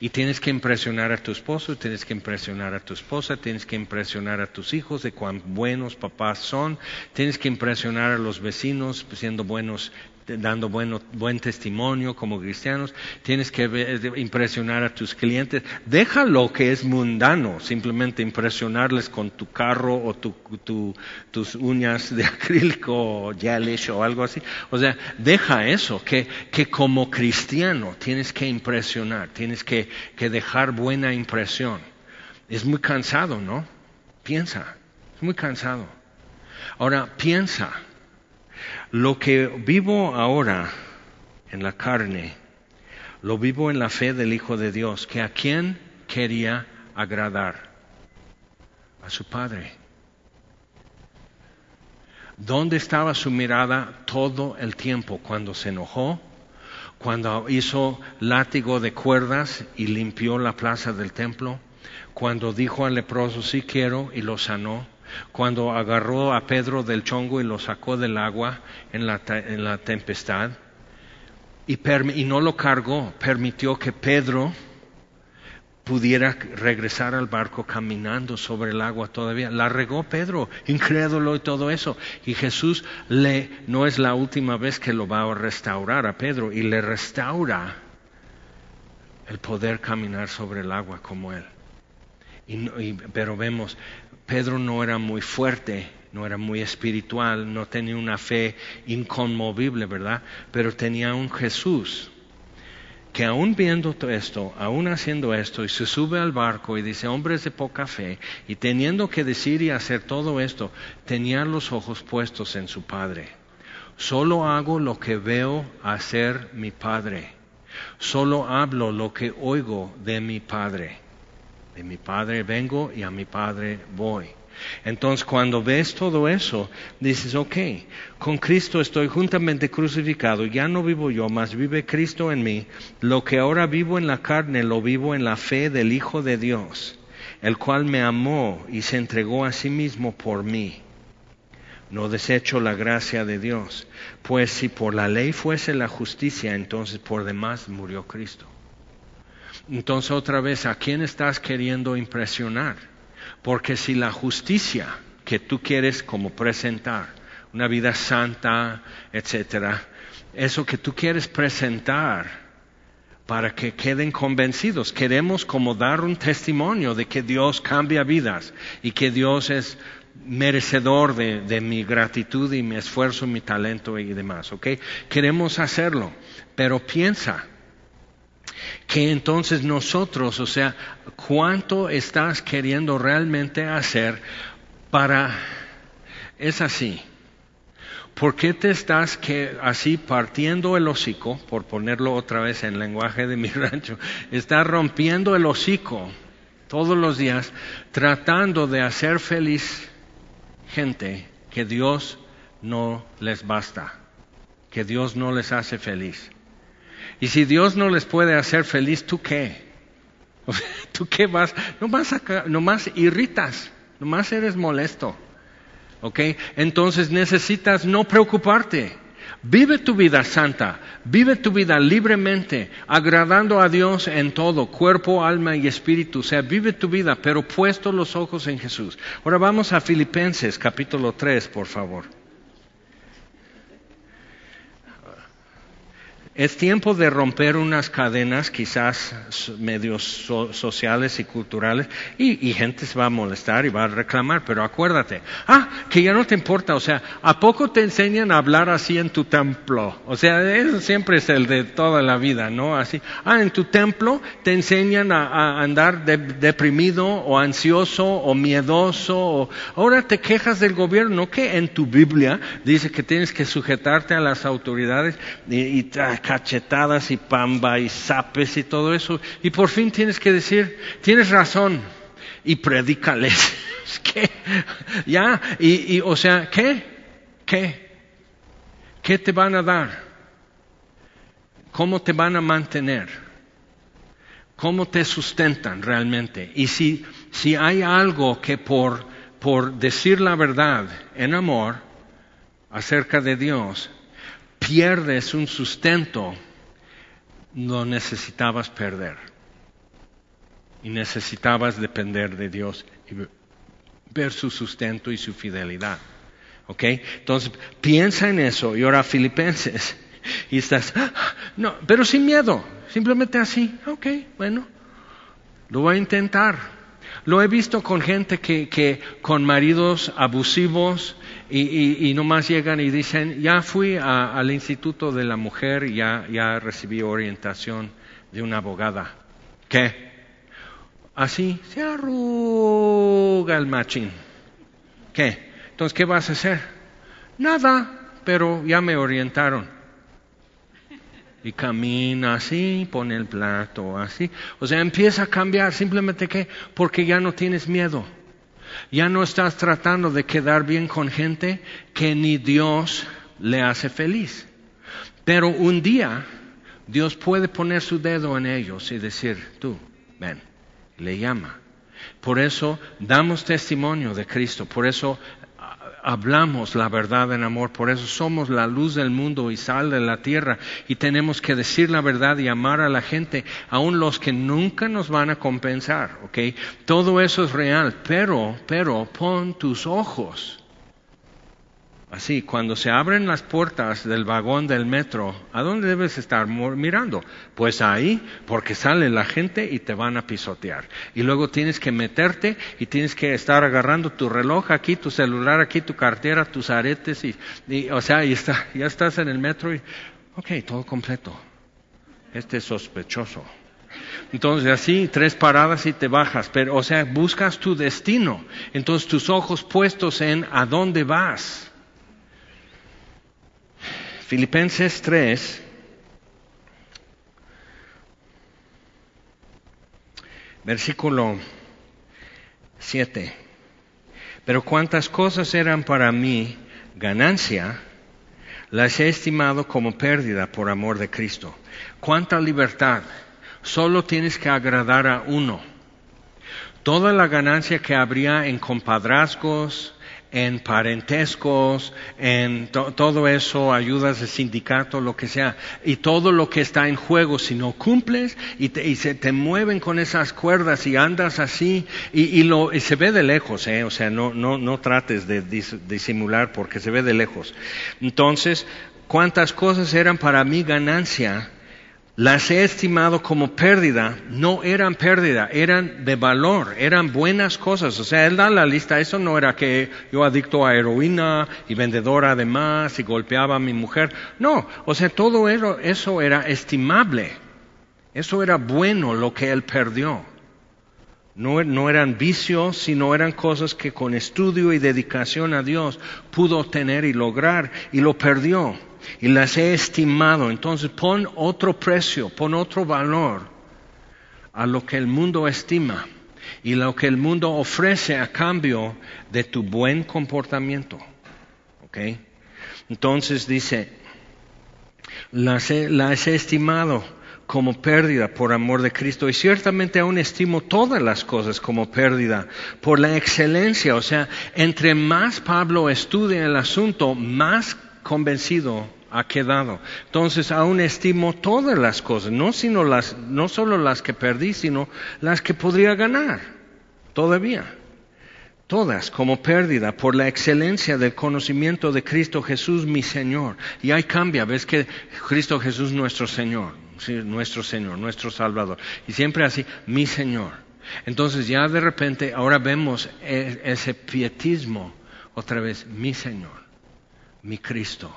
Y tienes que impresionar a tu esposo, tienes que impresionar a tu esposa, tienes que impresionar a tus hijos de cuán buenos papás son, tienes que impresionar a los vecinos siendo buenos dando bueno, buen testimonio como cristianos, tienes que impresionar a tus clientes. Deja lo que es mundano, simplemente impresionarles con tu carro o tus uñas de acrílico o gelish o algo así. O sea, deja eso, que, que como cristiano tienes que impresionar, tienes que, que dejar buena impresión. Es muy cansado, ¿no? Piensa, es muy cansado. Ahora, piensa lo que vivo ahora en la carne, lo vivo en la fe del Hijo de Dios, que a quién quería agradar? A su Padre. ¿Dónde estaba su mirada todo el tiempo? Cuando se enojó, cuando hizo látigo de cuerdas y limpió la plaza del templo, cuando dijo al leproso sí quiero y lo sanó, cuando agarró a Pedro del chongo y lo sacó del agua en la, tempestad y, y no lo cargó, permitió que Pedro pudiera regresar al barco caminando sobre el agua todavía. La regó Pedro, incrédulo y todo eso. Y Jesús le, no es la última vez que lo va a restaurar a Pedro y le restaura el poder caminar sobre el agua como él. pero vemos, Pedro no era muy fuerte, no era muy espiritual, no tenía una fe inconmovible, ¿verdad? Pero tenía un Jesús que aún viendo esto, aún haciendo esto, y se sube al barco y dice, hombres de poca fe, y teniendo que decir y hacer todo esto, tenía los ojos puestos en su Padre. Solo hago lo que veo hacer mi Padre. Solo hablo lo que oigo de mi Padre. De mi Padre vengo y a mi Padre voy. Entonces cuando ves todo eso, dices, ok, con Cristo estoy juntamente crucificado, ya no vivo yo, mas vive Cristo en mí. Lo que ahora vivo en la carne, lo vivo en la fe del Hijo de Dios, el cual me amó y se entregó a sí mismo por mí. No desecho la gracia de Dios, pues si por la ley fuese la justicia, entonces por demás murió Cristo. Entonces otra vez, ¿a quién estás queriendo impresionar? Porque si la justicia que tú quieres como presentar, una vida santa, etcétera, eso que tú quieres presentar para que queden convencidos. Queremos como dar un testimonio de que Dios cambia vidas y que Dios es merecedor de, de, mi gratitud y mi esfuerzo, mi talento y demás, ¿ok? Queremos hacerlo, pero piensa, que entonces nosotros, o sea, cuánto estás queriendo realmente hacer para... Es así. ¿Por qué te estás que así partiendo el hocico, por ponerlo otra vez en lenguaje de mi rancho, estás rompiendo el hocico todos los días tratando de hacer feliz gente que Dios no les basta, que Dios no les hace feliz? Y si Dios no les puede hacer feliz, ¿tú qué? ¿Tú qué vas? Nomás, acá, nomás irritas, nomás eres molesto. ¿Ok? Entonces necesitas no preocuparte. Vive tu vida santa, vive tu vida libremente, agradando a Dios en todo, cuerpo, alma y espíritu. O sea, vive tu vida, pero puesto los ojos en Jesús. Ahora vamos a Filipenses capítulo 3, por favor. Es tiempo de romper unas cadenas, quizás medios sociales y culturales, y, gente se va a molestar y va a reclamar, pero acuérdate, ah, que ya no te importa, o sea, ¿a poco te enseñan a hablar así en tu templo? O sea, eso siempre es el de toda la vida, ¿no? Así, ah, en tu templo te enseñan a, andar deprimido o ansioso o miedoso, o ahora te quejas del gobierno, que en tu Biblia dice que tienes que sujetarte a las autoridades y, y cachetadas y pamba y zapes y todo eso. Y por fin tienes que decir, tienes razón y predícales. ¿Qué? Ya, y, y o sea, ¿qué? ¿Qué? ¿Qué te van a dar? ¿Cómo te van a mantener? ¿Cómo te sustentan realmente? Y si, si hay algo que por, por decir la verdad en amor acerca de Dios, pierdes un sustento, no necesitabas perder. Y necesitabas depender de Dios y ver su sustento y su fidelidad. ¿Ok? Entonces, piensa en eso y ahora Filipenses. Y estás, ah, no, pero sin miedo, simplemente así. Ok, bueno, lo voy a intentar. Lo he visto con gente que, con maridos abusivos, y, y, nomás llegan y dicen, ya fui al Instituto de la Mujer y ya, ya recibí orientación de una abogada. ¿Qué? Así se arruga el machín. ¿Qué? Entonces, ¿qué vas a hacer? Nada, pero ya me orientaron. Y camina así, pone el plato así. O sea, empieza a cambiar simplemente ¿qué? Porque ya no tienes miedo. Ya no estás tratando de quedar bien con gente que ni Dios le hace feliz. Pero un día Dios puede poner su dedo en ellos y decir, tú, ven, le llama. Por eso damos testimonio de Cristo, por eso hablamos la verdad en amor, por eso somos la luz del mundo y sal de la tierra y tenemos que decir la verdad y amar a la gente, aun los que nunca nos van a compensar, ¿ok? Todo eso es real, pero, pero pon tus ojos Así, cuando se abren las puertas del vagón del metro, ¿a dónde debes estar mirando? Pues ahí, porque sale la gente y te van a pisotear. Y luego tienes que meterte y tienes que estar agarrando tu reloj aquí, tu celular aquí, tu cartera, tus aretes y, o sea, está, ya estás en el metro y, ok, todo completo. Este es sospechoso. Entonces así, tres paradas y te bajas, pero, o sea, buscas tu destino. Entonces tus ojos puestos en a dónde vas. Filipenses 3, versículo 7. Pero cuantas cosas eran para mí ganancia, las he estimado como pérdida por amor de Cristo. Cuánta libertad. Solo tienes que agradar a uno. Toda la ganancia que habría en compadrazgos, en parentescos, en todo eso, ayudas de sindicato, lo que sea, y todo lo que está en juego, si no cumples y, se te mueven con esas cuerdas y andas así, y, lo, y se ve de lejos, ¿eh? o sea, no, no, no trates de disimular porque se ve de lejos. Entonces, ¿cuántas cosas eran para mí ganancia? Las he estimado como pérdida, no eran pérdida, eran de valor, eran buenas cosas. O sea, él da la lista, eso no era que yo adicto a heroína y vendedora de más y golpeaba a mi mujer. No, o sea, todo eso, era estimable. Eso era bueno lo que él perdió. No, no, eran vicios, sino eran cosas que con estudio y dedicación a Dios pudo obtener y lograr y lo perdió. Y las he estimado. Entonces pon otro precio, pon otro valor a lo que el mundo estima y lo que el mundo ofrece a cambio de tu buen comportamiento. ¿Ok? Entonces dice, las he, estimado como pérdida por amor de Cristo y ciertamente aún estimo todas las cosas como pérdida por la excelencia. O sea, entre más Pablo estudia el asunto, más convencido ha quedado. Entonces aún estimo todas las cosas, no, sino las, no solo las que perdí, sino las que podría ganar todavía. Todas como pérdida por la excelencia del conocimiento de Cristo Jesús mi Señor. Y ahí cambia, ves que Cristo Jesús nuestro Señor, nuestro Señor, nuestro Salvador. Y siempre así, mi Señor. Entonces ya de repente ahora vemos e, ese pietismo otra vez, mi Señor, mi Cristo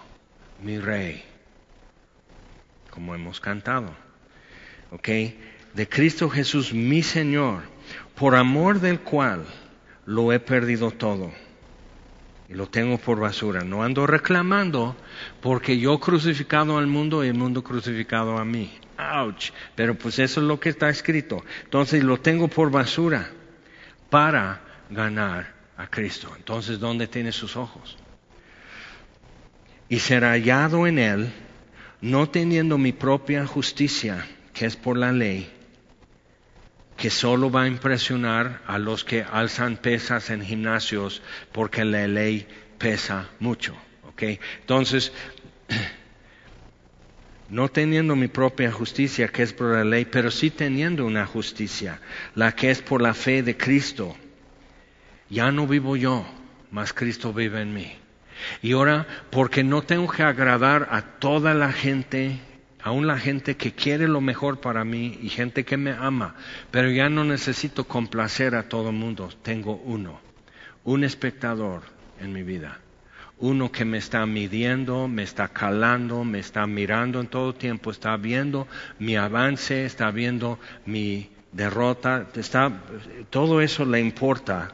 mi rey, como hemos cantado. ¿Ok? De Cristo Jesús, mi Señor, por amor del cual lo he perdido todo y lo tengo por basura. No ando reclamando porque yo crucificado al mundo y el mundo crucificado a mí. Ouch. Pero pues eso es lo que está escrito. Entonces lo tengo por basura para ganar a Cristo. Entonces, ¿dónde tiene sus ojos? Y ser hallado en él, no teniendo mi propia justicia, que es por la ley, que solo va a impresionar a los que alzan pesas en gimnasios porque la ley pesa mucho. ¿okay? Entonces, no teniendo mi propia justicia que es por la ley, pero sí teniendo una justicia, la que es por la fe de Cristo. Ya no vivo yo, mas Cristo vive en mí. Y ahora, porque no tengo que agradar a toda la gente, aún la gente que quiere lo mejor para mí y gente que me ama, pero ya no necesito complacer a todo el mundo. Tengo uno, un espectador en mi vida. Uno que me está midiendo, me está calando, me está mirando en todo tiempo, está viendo mi avance, está viendo mi derrota, está, todo eso le importa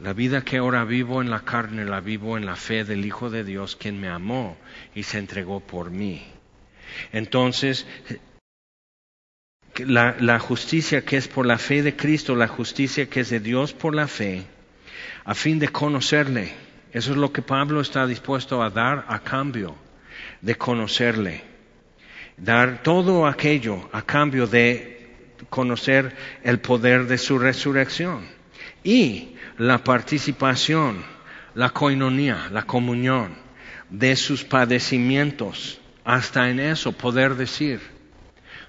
la vida que ahora vivo en la carne la vivo en la fe del Hijo de Dios, quien me amó y se entregó por mí. Entonces, la, la, justicia que es por la fe de Cristo, la justicia que es de Dios por la fe, a fin de conocerle. Eso es lo que Pablo está dispuesto a dar a cambio de conocerle. Dar todo aquello a cambio de conocer el poder de su resurrección. Y la participación, la coinonía, la comunión de sus padecimientos. Hasta en eso poder decir,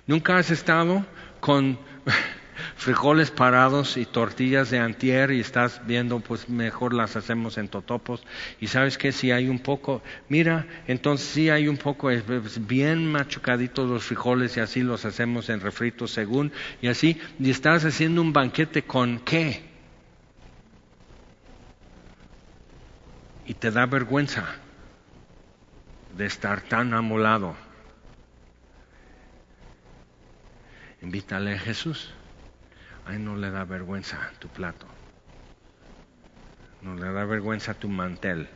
¿nunca has estado con frijoles parados y tortillas de antier y estás viendo, pues mejor las hacemos en totopos. Y sabes que si hay un poco, mira, entonces si hay un poco, es bien machucaditos los frijoles y así los hacemos en refritos según, y así, y estás haciendo un banquete con qué? Y te da vergüenza de estar tan amolado. Invítale a Jesús. Ay, no le da vergüenza tu plato. No le da vergüenza tu mantel.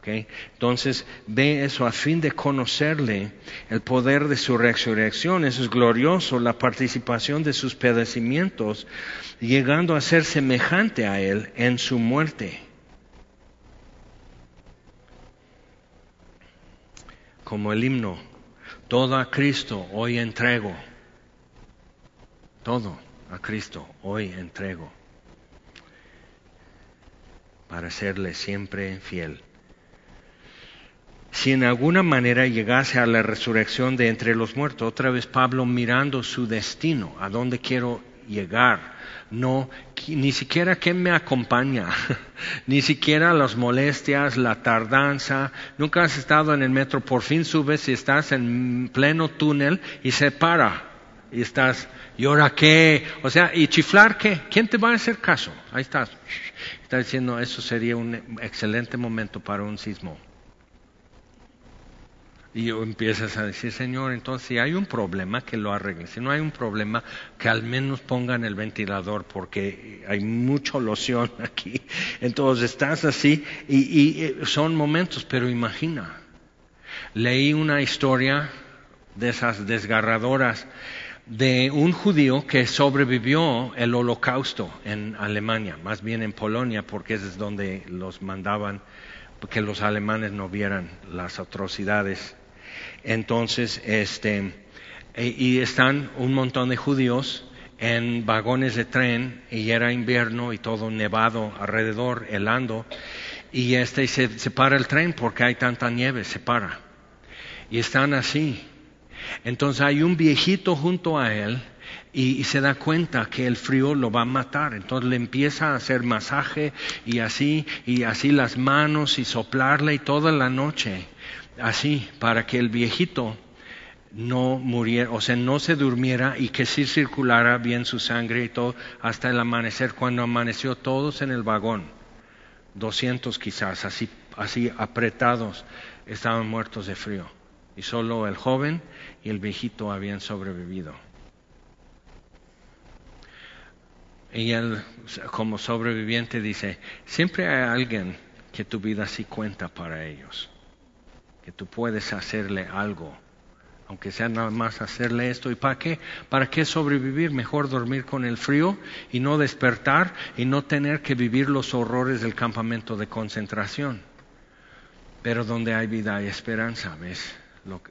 ¿Okay? Entonces ve eso a fin de conocerle el poder de su resurrección. Eso es glorioso, la participación de sus padecimientos, llegando a ser semejante a Él en su muerte como el himno, todo a Cristo hoy entrego, todo a Cristo hoy entrego, para serle siempre fiel. Si en alguna manera llegase a la resurrección de entre los muertos, otra vez Pablo mirando su destino, a dónde quiero llegar, no, ni siquiera quién me acompaña, ni siquiera las molestias, la tardanza. Nunca has estado en el metro, por fin subes y estás en pleno túnel y se para. Y estás, ¿y ahora qué? O sea, ¿y chiflar qué? ¿Quién te va a hacer caso? Ahí estás. Está diciendo, eso sería un excelente momento para un sismo. Y empiezas a decir, Señor, entonces si hay un problema, que lo arreglen. Si no hay un problema, que al menos pongan el ventilador, porque hay mucha loción aquí. Entonces estás así y, y eh, son momentos, pero imagina. Leí una historia de esas desgarradoras de un judío que sobrevivió el holocausto en Alemania, más bien en Polonia, porque es donde los mandaban, que los alemanes no vieran las atrocidades entonces, este, e, y están un montón de judíos en vagones de tren y era invierno y todo nevado alrededor, helando, y este se, se para el tren porque hay tanta nieve, se para. Y están así. Entonces hay un viejito junto a él y, y, se da cuenta que el frío lo va a matar. Entonces le empieza a hacer masaje y así, y así las manos y soplarle y toda la noche así, para que el viejito no muriera, o sea, no se durmiera y que sí circulara bien su sangre y todo hasta el amanecer. Cuando amaneció todos en el vagón, 200 quizás, así, así apretados, estaban muertos de frío. Y solo el joven y el viejito habían sobrevivido. Y él, como sobreviviente, dice, siempre hay alguien que tu vida sí cuenta para ellos que tú puedes hacerle algo, aunque sea nada más hacerle esto. ¿Y para qué? ¿Para qué sobrevivir? Mejor dormir con el frío y no despertar y no tener que vivir los horrores del campamento de concentración. Pero donde hay vida hay esperanza, ¿ves?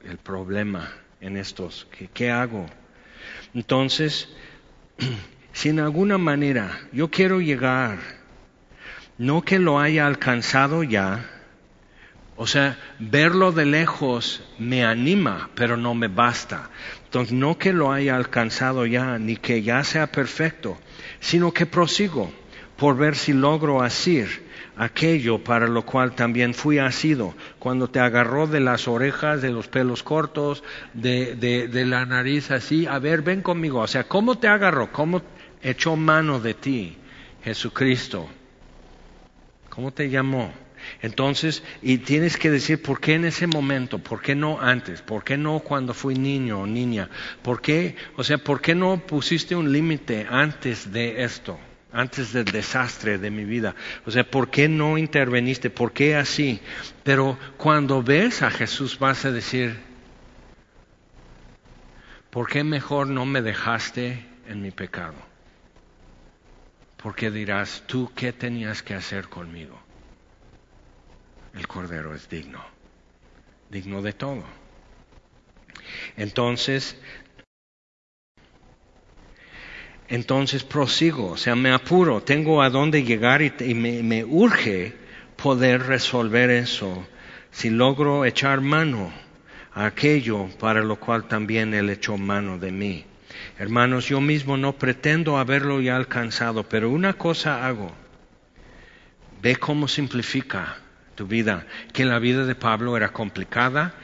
el problema en estos, ¿qué, ¿qué hago? Entonces, si en alguna manera yo quiero llegar, no que lo haya alcanzado ya, o sea, verlo de lejos me anima, pero no me basta. Entonces, no que lo haya alcanzado ya, ni que ya sea perfecto, sino que prosigo por ver si logro asir aquello para lo cual también fui asido, cuando te agarró de las orejas, de los pelos cortos, de, de, la nariz así, a ver, ven conmigo, o sea, ¿cómo te agarró? ¿Cómo echó mano de ti, Jesucristo? ¿Cómo te llamó? Entonces, y tienes que decir, ¿por qué en ese momento? ¿Por qué no antes? ¿Por qué no cuando fui niño o niña? ¿Por qué, o sea, por qué no pusiste un límite antes de esto? Antes del desastre de mi vida. O sea, ¿por qué no interveniste? ¿Por qué así? Pero cuando ves a Jesús vas a decir, ¿por qué mejor no me dejaste en mi pecado? Porque dirás, ¿tú qué tenías que hacer conmigo? El Cordero es digno, digno de todo. Entonces, entonces prosigo, o sea, me apuro, tengo a dónde llegar y, me, urge poder resolver eso si logro echar mano a aquello para lo cual también Él echó mano de mí. Hermanos, yo mismo no pretendo haberlo ya alcanzado, pero una cosa hago. Ve cómo simplifica tu vida, que la vida de Pablo era complicada,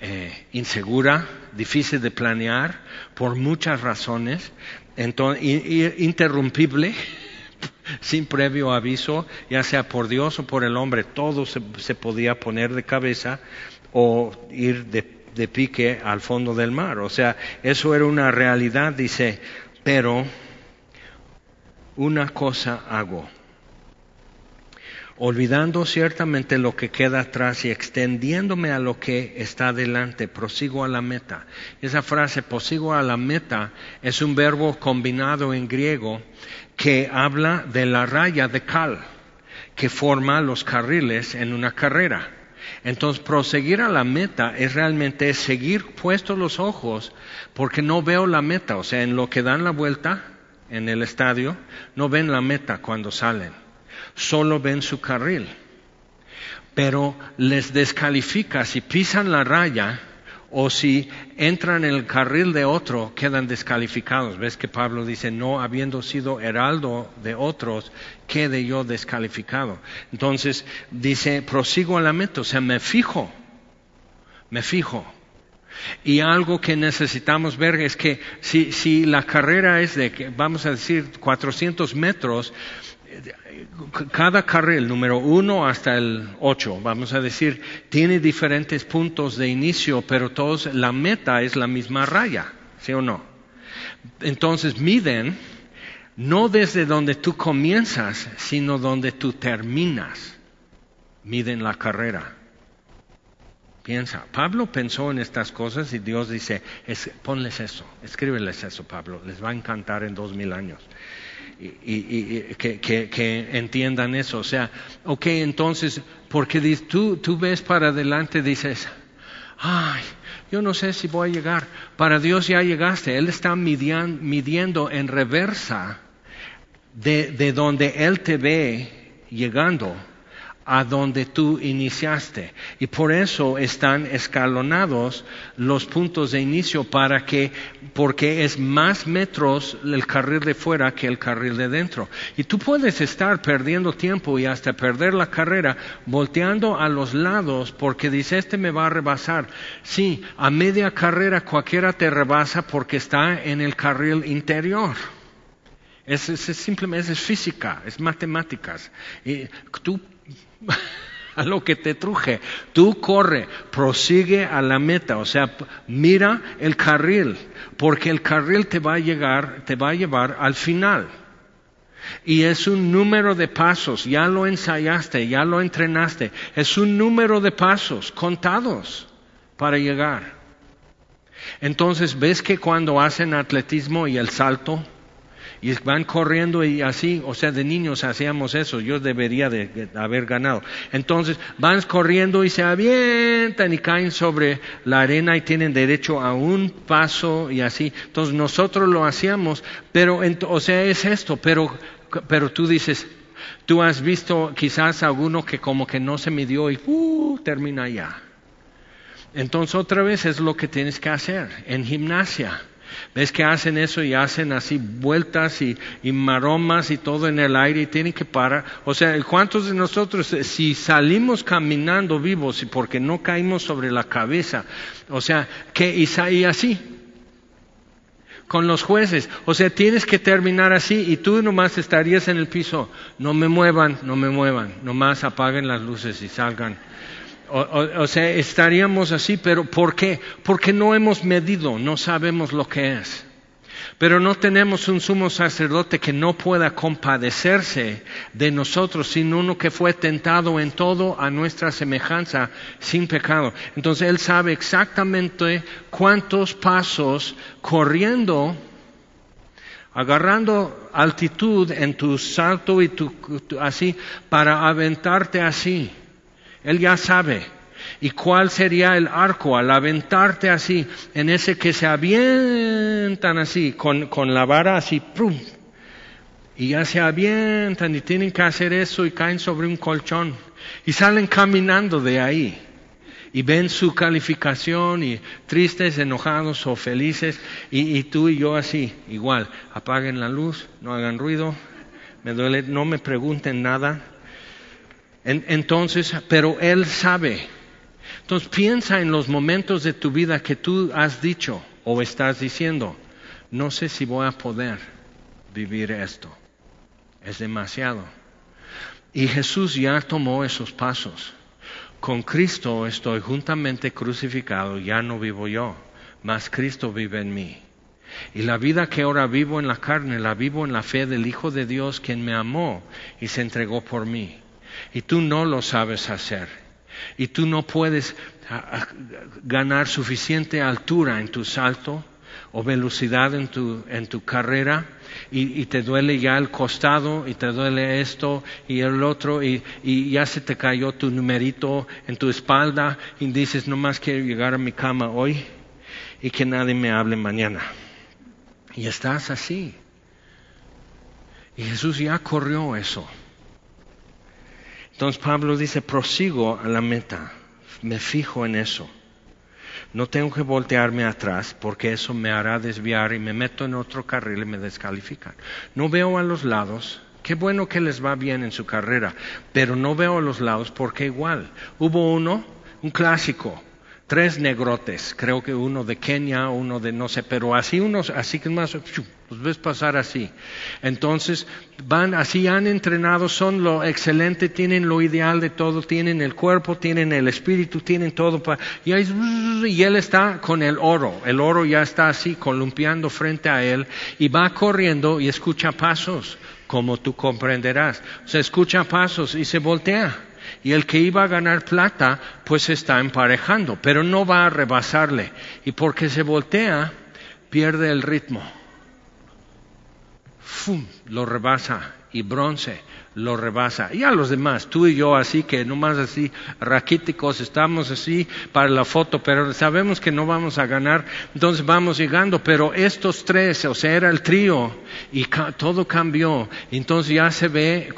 eh, insegura, difícil de planear por muchas razones, entonces, interrumpible, sin previo aviso, ya sea por Dios o por el hombre, todo se, podía poner de cabeza o ir de pique al fondo del mar. O sea, eso era una realidad, dice, pero una cosa hago olvidando ciertamente lo que queda atrás y extendiéndome a lo que está delante, prosigo a la meta. Esa frase, prosigo a la meta, es un verbo combinado en griego que habla de la raya de cal que forma los carriles en una carrera. Entonces, proseguir a la meta es realmente seguir puestos los ojos porque no veo la meta, o sea, en lo que dan la vuelta en el estadio, no ven la meta cuando salen solo ven su carril. Pero les descalifica si pisan la raya o si entran en el carril de otro, quedan descalificados. Ves que Pablo dice, no habiendo sido heraldo de otros, quede yo descalificado. Entonces dice, prosigo a la meta, o sea, me fijo, me fijo. Y algo que necesitamos ver es que si, si la carrera es de, vamos a decir, 400 metros, cada carril, número uno hasta el ocho, vamos a decir, tiene diferentes puntos de inicio, pero todos, la meta es la misma raya, ¿sí o no? Entonces miden no desde donde tú comienzas, sino donde tú terminas. Miden la carrera. Piensa, Pablo pensó en estas cosas y Dios dice, ponles eso, escríbeles eso, Pablo, les va a encantar en dos mil años. Y, que, entiendan eso. O sea, ok, entonces, porque tú, tú ves para adelante, dices, ay, yo no sé si voy a llegar. Para Dios ya llegaste. Él está midiendo en reversa de donde Él te ve llegando a donde tú iniciaste. Y por eso están escalonados los puntos de inicio para que, porque es más metros el carril de fuera que el carril de dentro. Y tú puedes estar perdiendo tiempo y hasta perder la carrera volteando a los lados porque dice este me va a rebasar. Sí, a media carrera cualquiera te rebasa porque está en el carril interior. Es, simplemente es física, es matemáticas. Y tú a lo que te truje. Tú corre, prosigue a la meta, o sea, mira el carril, porque el carril te va a llegar, te va a llevar al final. Y es un número de pasos, ya lo ensayaste, ya lo entrenaste, es un número de pasos contados para llegar. Entonces, ¿ves que cuando hacen atletismo y el salto, y van corriendo y así, o sea, de niños hacíamos eso, yo debería de, haber ganado. Entonces van corriendo y se avientan y caen sobre la arena y tienen derecho a un paso y así. Entonces nosotros lo hacíamos, pero, o sea, es esto, pero, pero tú dices, tú has visto quizás alguno que como que no se midió y uh, termina ya. Entonces otra vez es lo que tienes que hacer en gimnasia ¿Ves que hacen eso y hacen así vueltas y, maromas y todo en el aire y tienen que parar? O sea, ¿cuántos de nosotros, eh, si salimos caminando vivos y porque no caímos sobre la cabeza, o sea, que y así? con los jueces. O sea, tienes que terminar así y tú nomás estarías en el piso. No me muevan, no me muevan. Nomás apaguen las luces y salgan. O, sea, estaríamos así, pero ¿por qué? Porque no hemos medido, no sabemos lo que es. Pero no tenemos un sumo sacerdote que no pueda compadecerse de nosotros, sino uno que fue tentado en todo a nuestra semejanza, sin pecado. Entonces Él sabe exactamente cuántos pasos corriendo, agarrando altitud en tu salto y tu así, para aventarte así. Él ya sabe. ¿Y cuál sería el arco al aventarte así, en ese que se avientan así, con, con la vara así, ¡prum! Y ya se avientan y tienen que hacer eso y caen sobre un colchón. Y salen caminando de ahí. Y ven su calificación y tristes, enojados o felices. Y, y tú y yo así, igual. Apaguen la luz, no hagan ruido, me duele, no me pregunten nada entonces, pero Él sabe. Entonces piensa en los momentos de tu vida que tú has dicho o estás diciendo, no sé si voy a poder vivir esto. Es demasiado. Y Jesús ya tomó esos pasos. Con Cristo estoy juntamente crucificado, ya no vivo yo, mas Cristo vive en mí. Y la vida que ahora vivo en la carne, la vivo en la fe del Hijo de Dios, quien me amó y se entregó por mí y tú no lo sabes hacer y tú no puedes ah, ah, ganar suficiente altura en tu salto o velocidad en tu, en tu carrera y, te duele ya el costado y te duele esto y el otro y, y, ya se te cayó tu numerito en tu espalda y dices no más quiero llegar a mi cama hoy y que nadie me hable mañana. Y estás así. Y Jesús ya corrió eso. Entonces Pablo dice, prosigo a la meta, me fijo en eso. No tengo que voltearme atrás porque eso me hará desviar y me meto en otro carril y me descalifican. No veo a los lados, qué bueno que les va bien en su carrera, pero no veo a los lados porque igual. Hubo uno, un clásico, tres negrotes, creo que uno de Kenia, uno de no sé, pero así unos, así que más, los ves pasar así. Entonces van así, han entrenado, son lo excelente, tienen lo ideal de todo, tienen el cuerpo, tienen el espíritu, tienen todo. y, y él está con el oro, el oro ya está así, columpiando frente a él y va corriendo y escucha pasos, como tú comprenderás. Se escucha pasos y se voltea y el que iba a ganar plata, pues está emparejando, pero no va a rebasarle. Y porque se voltea, pierde el ritmo. ¡Fum! Lo rebasa y bronce lo rebasa. Y a los demás, tú y yo así que nomás así raquíticos estamos así para la foto, pero sabemos que no vamos a ganar, entonces vamos llegando, pero estos tres, o sea, era el trío y todo cambió. Entonces ya se ve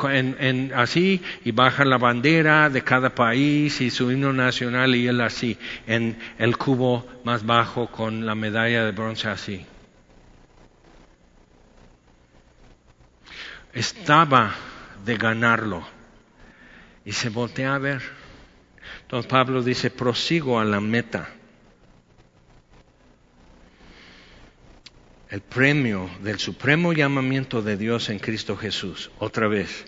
así y baja la bandera de cada país y su himno nacional y él así, en el cubo más bajo con la medalla de bronce así. Estaba de ganarlo. Y se voltea a ver. Entonces Pablo dice, prosigo a la meta. El premio del supremo llamamiento de Dios en Cristo Jesús. Otra vez,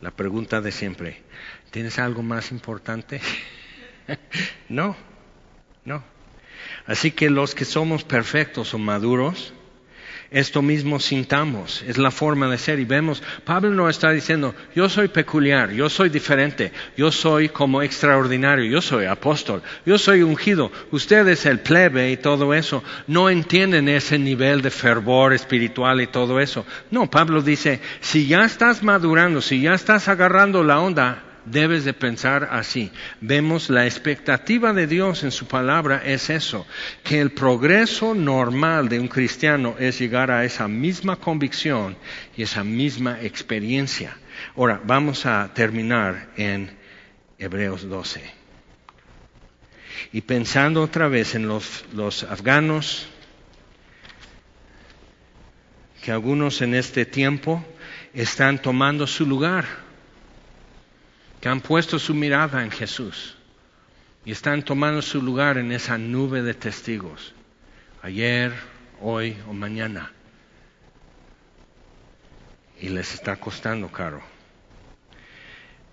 la pregunta de siempre. ¿Tienes algo más importante? no, no. Así que los que somos perfectos o maduros, esto mismo sintamos, es la forma de ser. Y vemos, Pablo no está diciendo, yo soy peculiar, yo soy diferente, yo soy como extraordinario, yo soy apóstol, yo soy ungido, ustedes el plebe y todo eso, no entienden ese nivel de fervor espiritual y todo eso. No, Pablo dice, si ya estás madurando, si ya estás agarrando la onda, debes de pensar así. Vemos la expectativa de Dios en su palabra es eso, que el progreso normal de un cristiano es llegar a esa misma convicción y esa misma experiencia. Ahora, vamos a terminar en Hebreos 12. Y pensando otra vez en los, los afganos, que algunos en este tiempo están tomando su lugar que han puesto su mirada en Jesús y están tomando su lugar en esa nube de testigos, ayer, hoy o mañana. Y les está costando caro.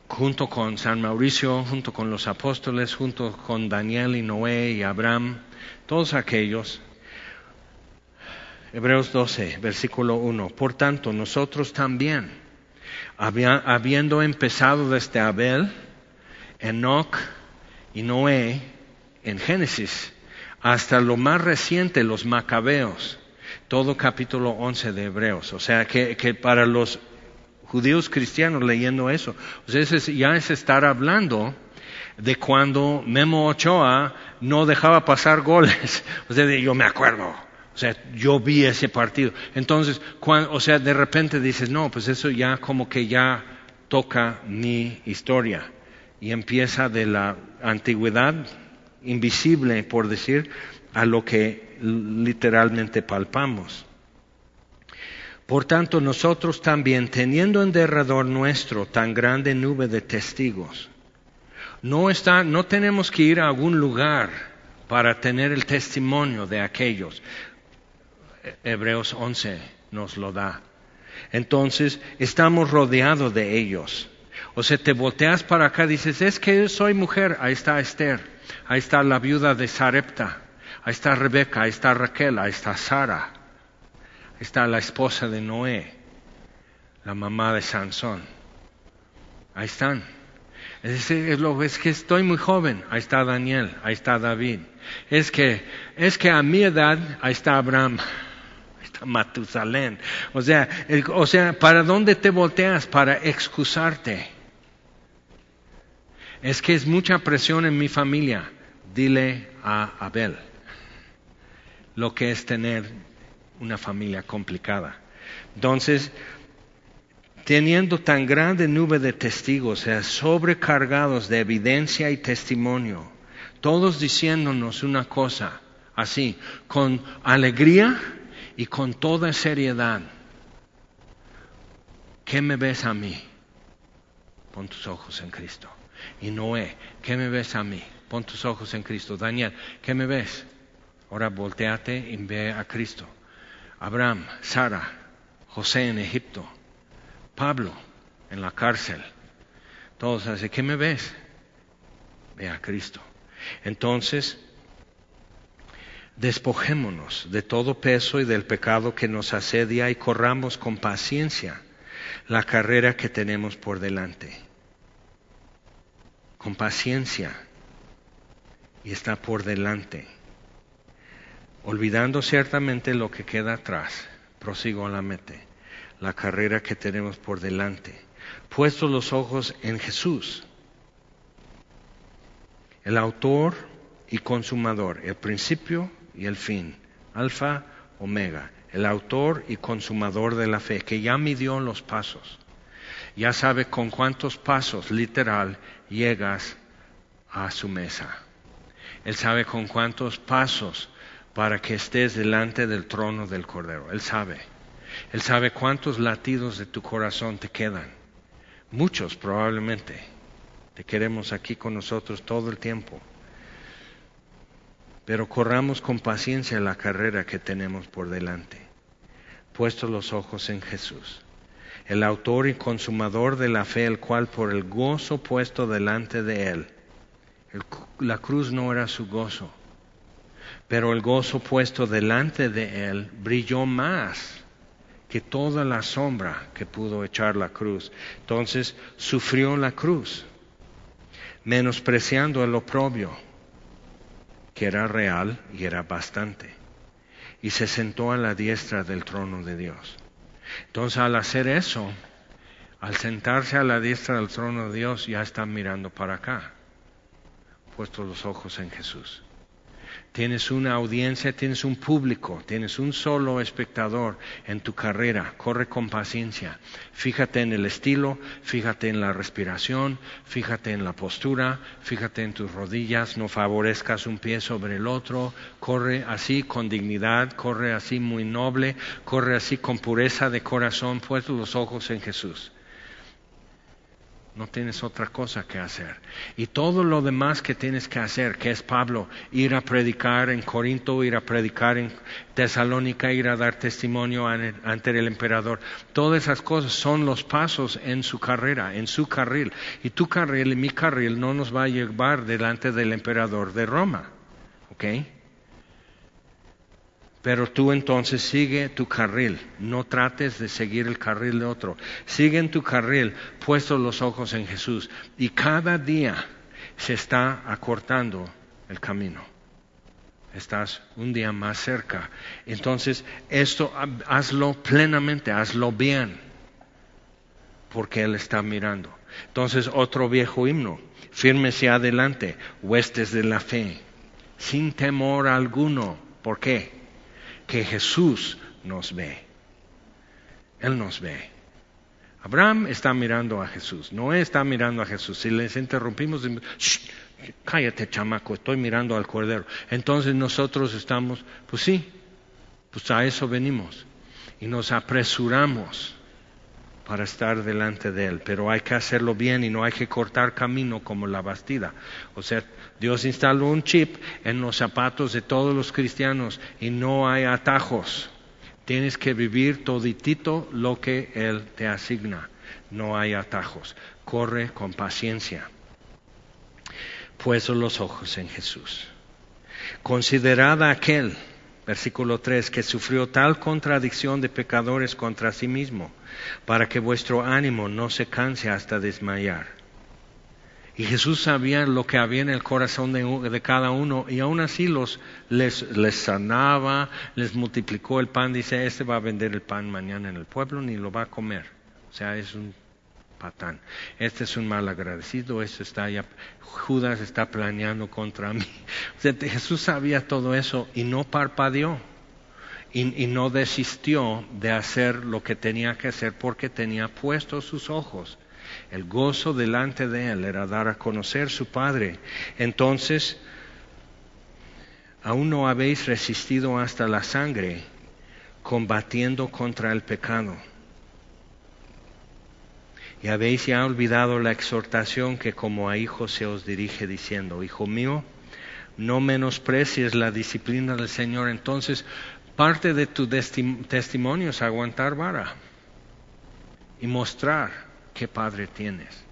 Junto con San Mauricio, junto con los apóstoles, junto con Daniel y Noé y Abraham, todos aquellos. Hebreos 12, versículo 1. Por tanto, nosotros también habiendo empezado desde Abel, Enoch y Noé en Génesis, hasta lo más reciente, los macabeos, todo capítulo 11 de Hebreos. O sea que, para los judíos cristianos leyendo eso, ya es estar hablando de cuando Memo Ochoa no dejaba pasar goles. O sea, yo me acuerdo, o sea, yo vi ese partido. Entonces, o sea, de repente dices, no, pues eso ya como que ya toca mi historia. Y empieza de la antigüedad invisible, por decir, a lo que literalmente palpamos. Por tanto, nosotros también, teniendo en derredor nuestro tan grande nube de testigos, no, está, no tenemos que ir a algún lugar para tener el testimonio de aquellos. Hebreos 11 nos lo da. Entonces, estamos rodeados de ellos. O sea, te volteas para acá, dices, es que soy mujer, ahí está Esther, ahí está la viuda de Sarepta, ahí está Rebeca, ahí está Raquel, ahí está Sara, ahí está la esposa de Noé, la mamá de Sansón, ahí están. Es, es que estoy muy joven, ahí está Daniel, ahí está David. Es que, es que a mi edad, ahí está Abraham. Matusalén. O sea, o sea, ¿para dónde te volteas? Para excusarte. Es que es mucha presión en mi familia. Dile a Abel lo que es tener una familia complicada. Entonces, teniendo tan grande nube de testigos, o sea, sobrecargados de evidencia y testimonio, todos diciéndonos una cosa, así, con alegría y con toda seriedad, ¿qué me ves a mí? Pon tus ojos en Cristo. Y Noé, ¿qué me ves a mí? Pon tus ojos en Cristo. Daniel, ¿qué me ves? Ahora volteate y ve a Cristo. Abraham, Sara, José en Egipto, Pablo en la cárcel. Todos dicen, ¿qué me ves? Ve a Cristo. Entonces, despojémonos de todo peso y del pecado que nos asedia y corramos con paciencia la carrera que tenemos por delante. Con paciencia. Y está por delante. Olvidando ciertamente lo que queda atrás, prosigo a la meta, la carrera que tenemos por delante. Puesto los ojos en Jesús, el autor y consumador, el principio y el fin, alfa, omega, el autor y consumador de la fe, que ya midió los pasos, ya sabe con cuántos pasos literal llegas a su mesa. Él sabe con cuántos pasos para que estés delante del trono del Cordero. Él sabe. Él sabe cuántos latidos de tu corazón te quedan. Muchos probablemente. Te queremos aquí con nosotros todo el tiempo. Pero corramos con paciencia la carrera que tenemos por delante, puestos los ojos en Jesús, el autor y consumador de la fe, el cual por el gozo puesto delante de él, la cruz no era su gozo, pero el gozo puesto delante de él brilló más que toda la sombra que pudo echar la cruz. Entonces sufrió la cruz, menospreciando el oprobio que era real y era bastante. Y se sentó a la diestra del trono de Dios. Entonces al hacer eso, al sentarse a la diestra del trono de Dios, ya está mirando para acá, puestos los ojos en Jesús. Tienes una audiencia, tienes un público, tienes un solo espectador en tu carrera. Corre con paciencia. Fíjate en el estilo, fíjate en la respiración, fíjate en la postura, fíjate en tus rodillas, no favorezcas un pie sobre el otro. Corre así con dignidad, corre así muy noble, corre así con pureza de corazón, puestos los ojos en Jesús. No tienes otra cosa que hacer. Y todo lo demás que tienes que hacer, que es Pablo, ir a predicar en Corinto, ir a predicar en Tesalónica, ir a dar testimonio ante el emperador, todas esas cosas son los pasos en su carrera, en su carril. Y tu carril y mi carril no nos va a llevar delante del emperador de Roma. ¿Ok? Pero tú entonces sigue tu carril, no trates de seguir el carril de otro. Sigue en tu carril, puestos los ojos en Jesús. Y cada día se está acortando el camino. Estás un día más cerca. Entonces, esto hazlo plenamente, hazlo bien, porque Él está mirando. Entonces, otro viejo himno, fírmese adelante, huestes de la fe, sin temor alguno. ¿Por qué? Que Jesús nos ve. Él nos ve. Abraham está mirando a Jesús, Noé está mirando a Jesús. Si les interrumpimos, cállate chamaco, estoy mirando al Cordero. Entonces nosotros estamos, pues sí, pues a eso venimos. Y nos apresuramos para estar delante de Él, pero hay que hacerlo bien y no hay que cortar camino como la bastida. O sea, Dios instaló un chip en los zapatos de todos los cristianos y no hay atajos. Tienes que vivir toditito lo que Él te asigna. No hay atajos. Corre con paciencia. Puesto los ojos en Jesús. Considerad aquel, versículo 3, que sufrió tal contradicción de pecadores contra sí mismo para que vuestro ánimo no se canse hasta desmayar. Y Jesús sabía lo que había en el corazón de, cada uno y aún así los, les, les, sanaba, les multiplicó el pan. Dice, este va a vender el pan mañana en el pueblo ni lo va a comer. O sea, es un Este es un mal agradecido, este está ya, Judas está planeando contra mí. Jesús sabía todo eso y no parpadeó y, no desistió de hacer lo que tenía que hacer porque tenía puestos sus ojos. El gozo delante de él era dar a conocer su Padre. Entonces, aún no habéis resistido hasta la sangre combatiendo contra el pecado. Y habéis ya olvidado la exhortación que como a hijos se os dirige diciendo, Hijo mío, no menosprecies la disciplina del Señor. Entonces, parte de tu testimonio es aguantar vara y mostrar qué padre tienes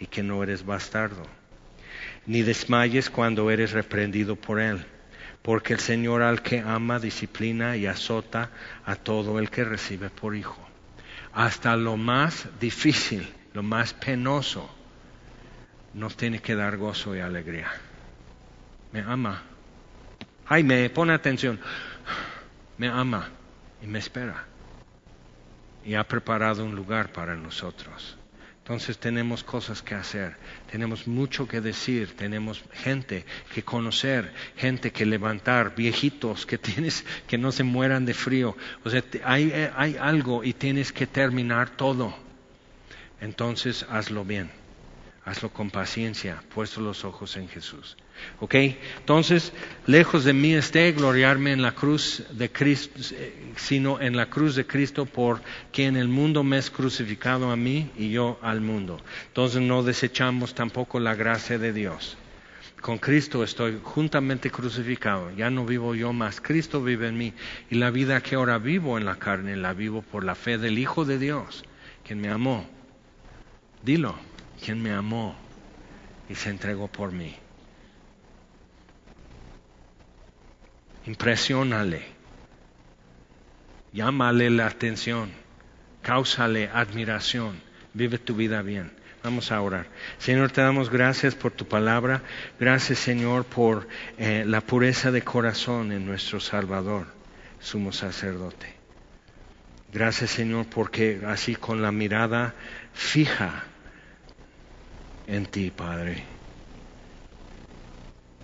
y que no eres bastardo. Ni desmayes cuando eres reprendido por él, porque el Señor al que ama disciplina y azota a todo el que recibe por hijo. Hasta lo más difícil, lo más penoso, nos tiene que dar gozo y alegría. Me ama. Ay, me pone atención. Me ama y me espera. Y ha preparado un lugar para nosotros. Entonces tenemos cosas que hacer, tenemos mucho que decir, tenemos gente que conocer, gente que levantar, viejitos que tienes que no se mueran de frío. O sea, hay, hay algo y tienes que terminar todo. Entonces hazlo bien, hazlo con paciencia, puesto los ojos en Jesús. ¿Ok? Entonces, lejos de mí esté gloriarme en la cruz de Cristo, sino en la cruz de Cristo por quien el mundo me es crucificado a mí y yo al mundo. Entonces no desechamos tampoco la gracia de Dios. Con Cristo estoy juntamente crucificado, ya no vivo yo más, Cristo vive en mí y la vida que ahora vivo en la carne la vivo por la fe del Hijo de Dios, quien me amó. Dilo, quien me amó y se entregó por mí. Impresionale. Llámale la atención. Cáusale admiración. Vive tu vida bien. Vamos a orar. Señor, te damos gracias por tu palabra. Gracias, Señor, por eh, la pureza de corazón en nuestro Salvador, sumo sacerdote. Gracias, Señor, porque así con la mirada fija en ti, Padre,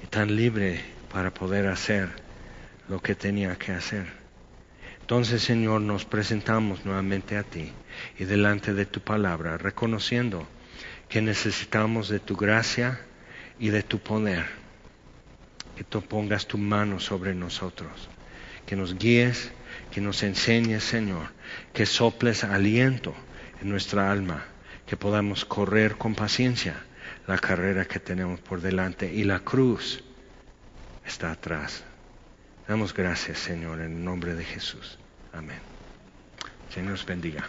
y tan libre para poder hacer lo que tenía que hacer. Entonces, Señor, nos presentamos nuevamente a ti y delante de tu palabra, reconociendo que necesitamos de tu gracia y de tu poder. Que tú pongas tu mano sobre nosotros, que nos guíes, que nos enseñes, Señor, que soples aliento en nuestra alma, que podamos correr con paciencia la carrera que tenemos por delante y la cruz está atrás. Damos gracias, Señor, en el nombre de Jesús. Amén. Señor os bendiga.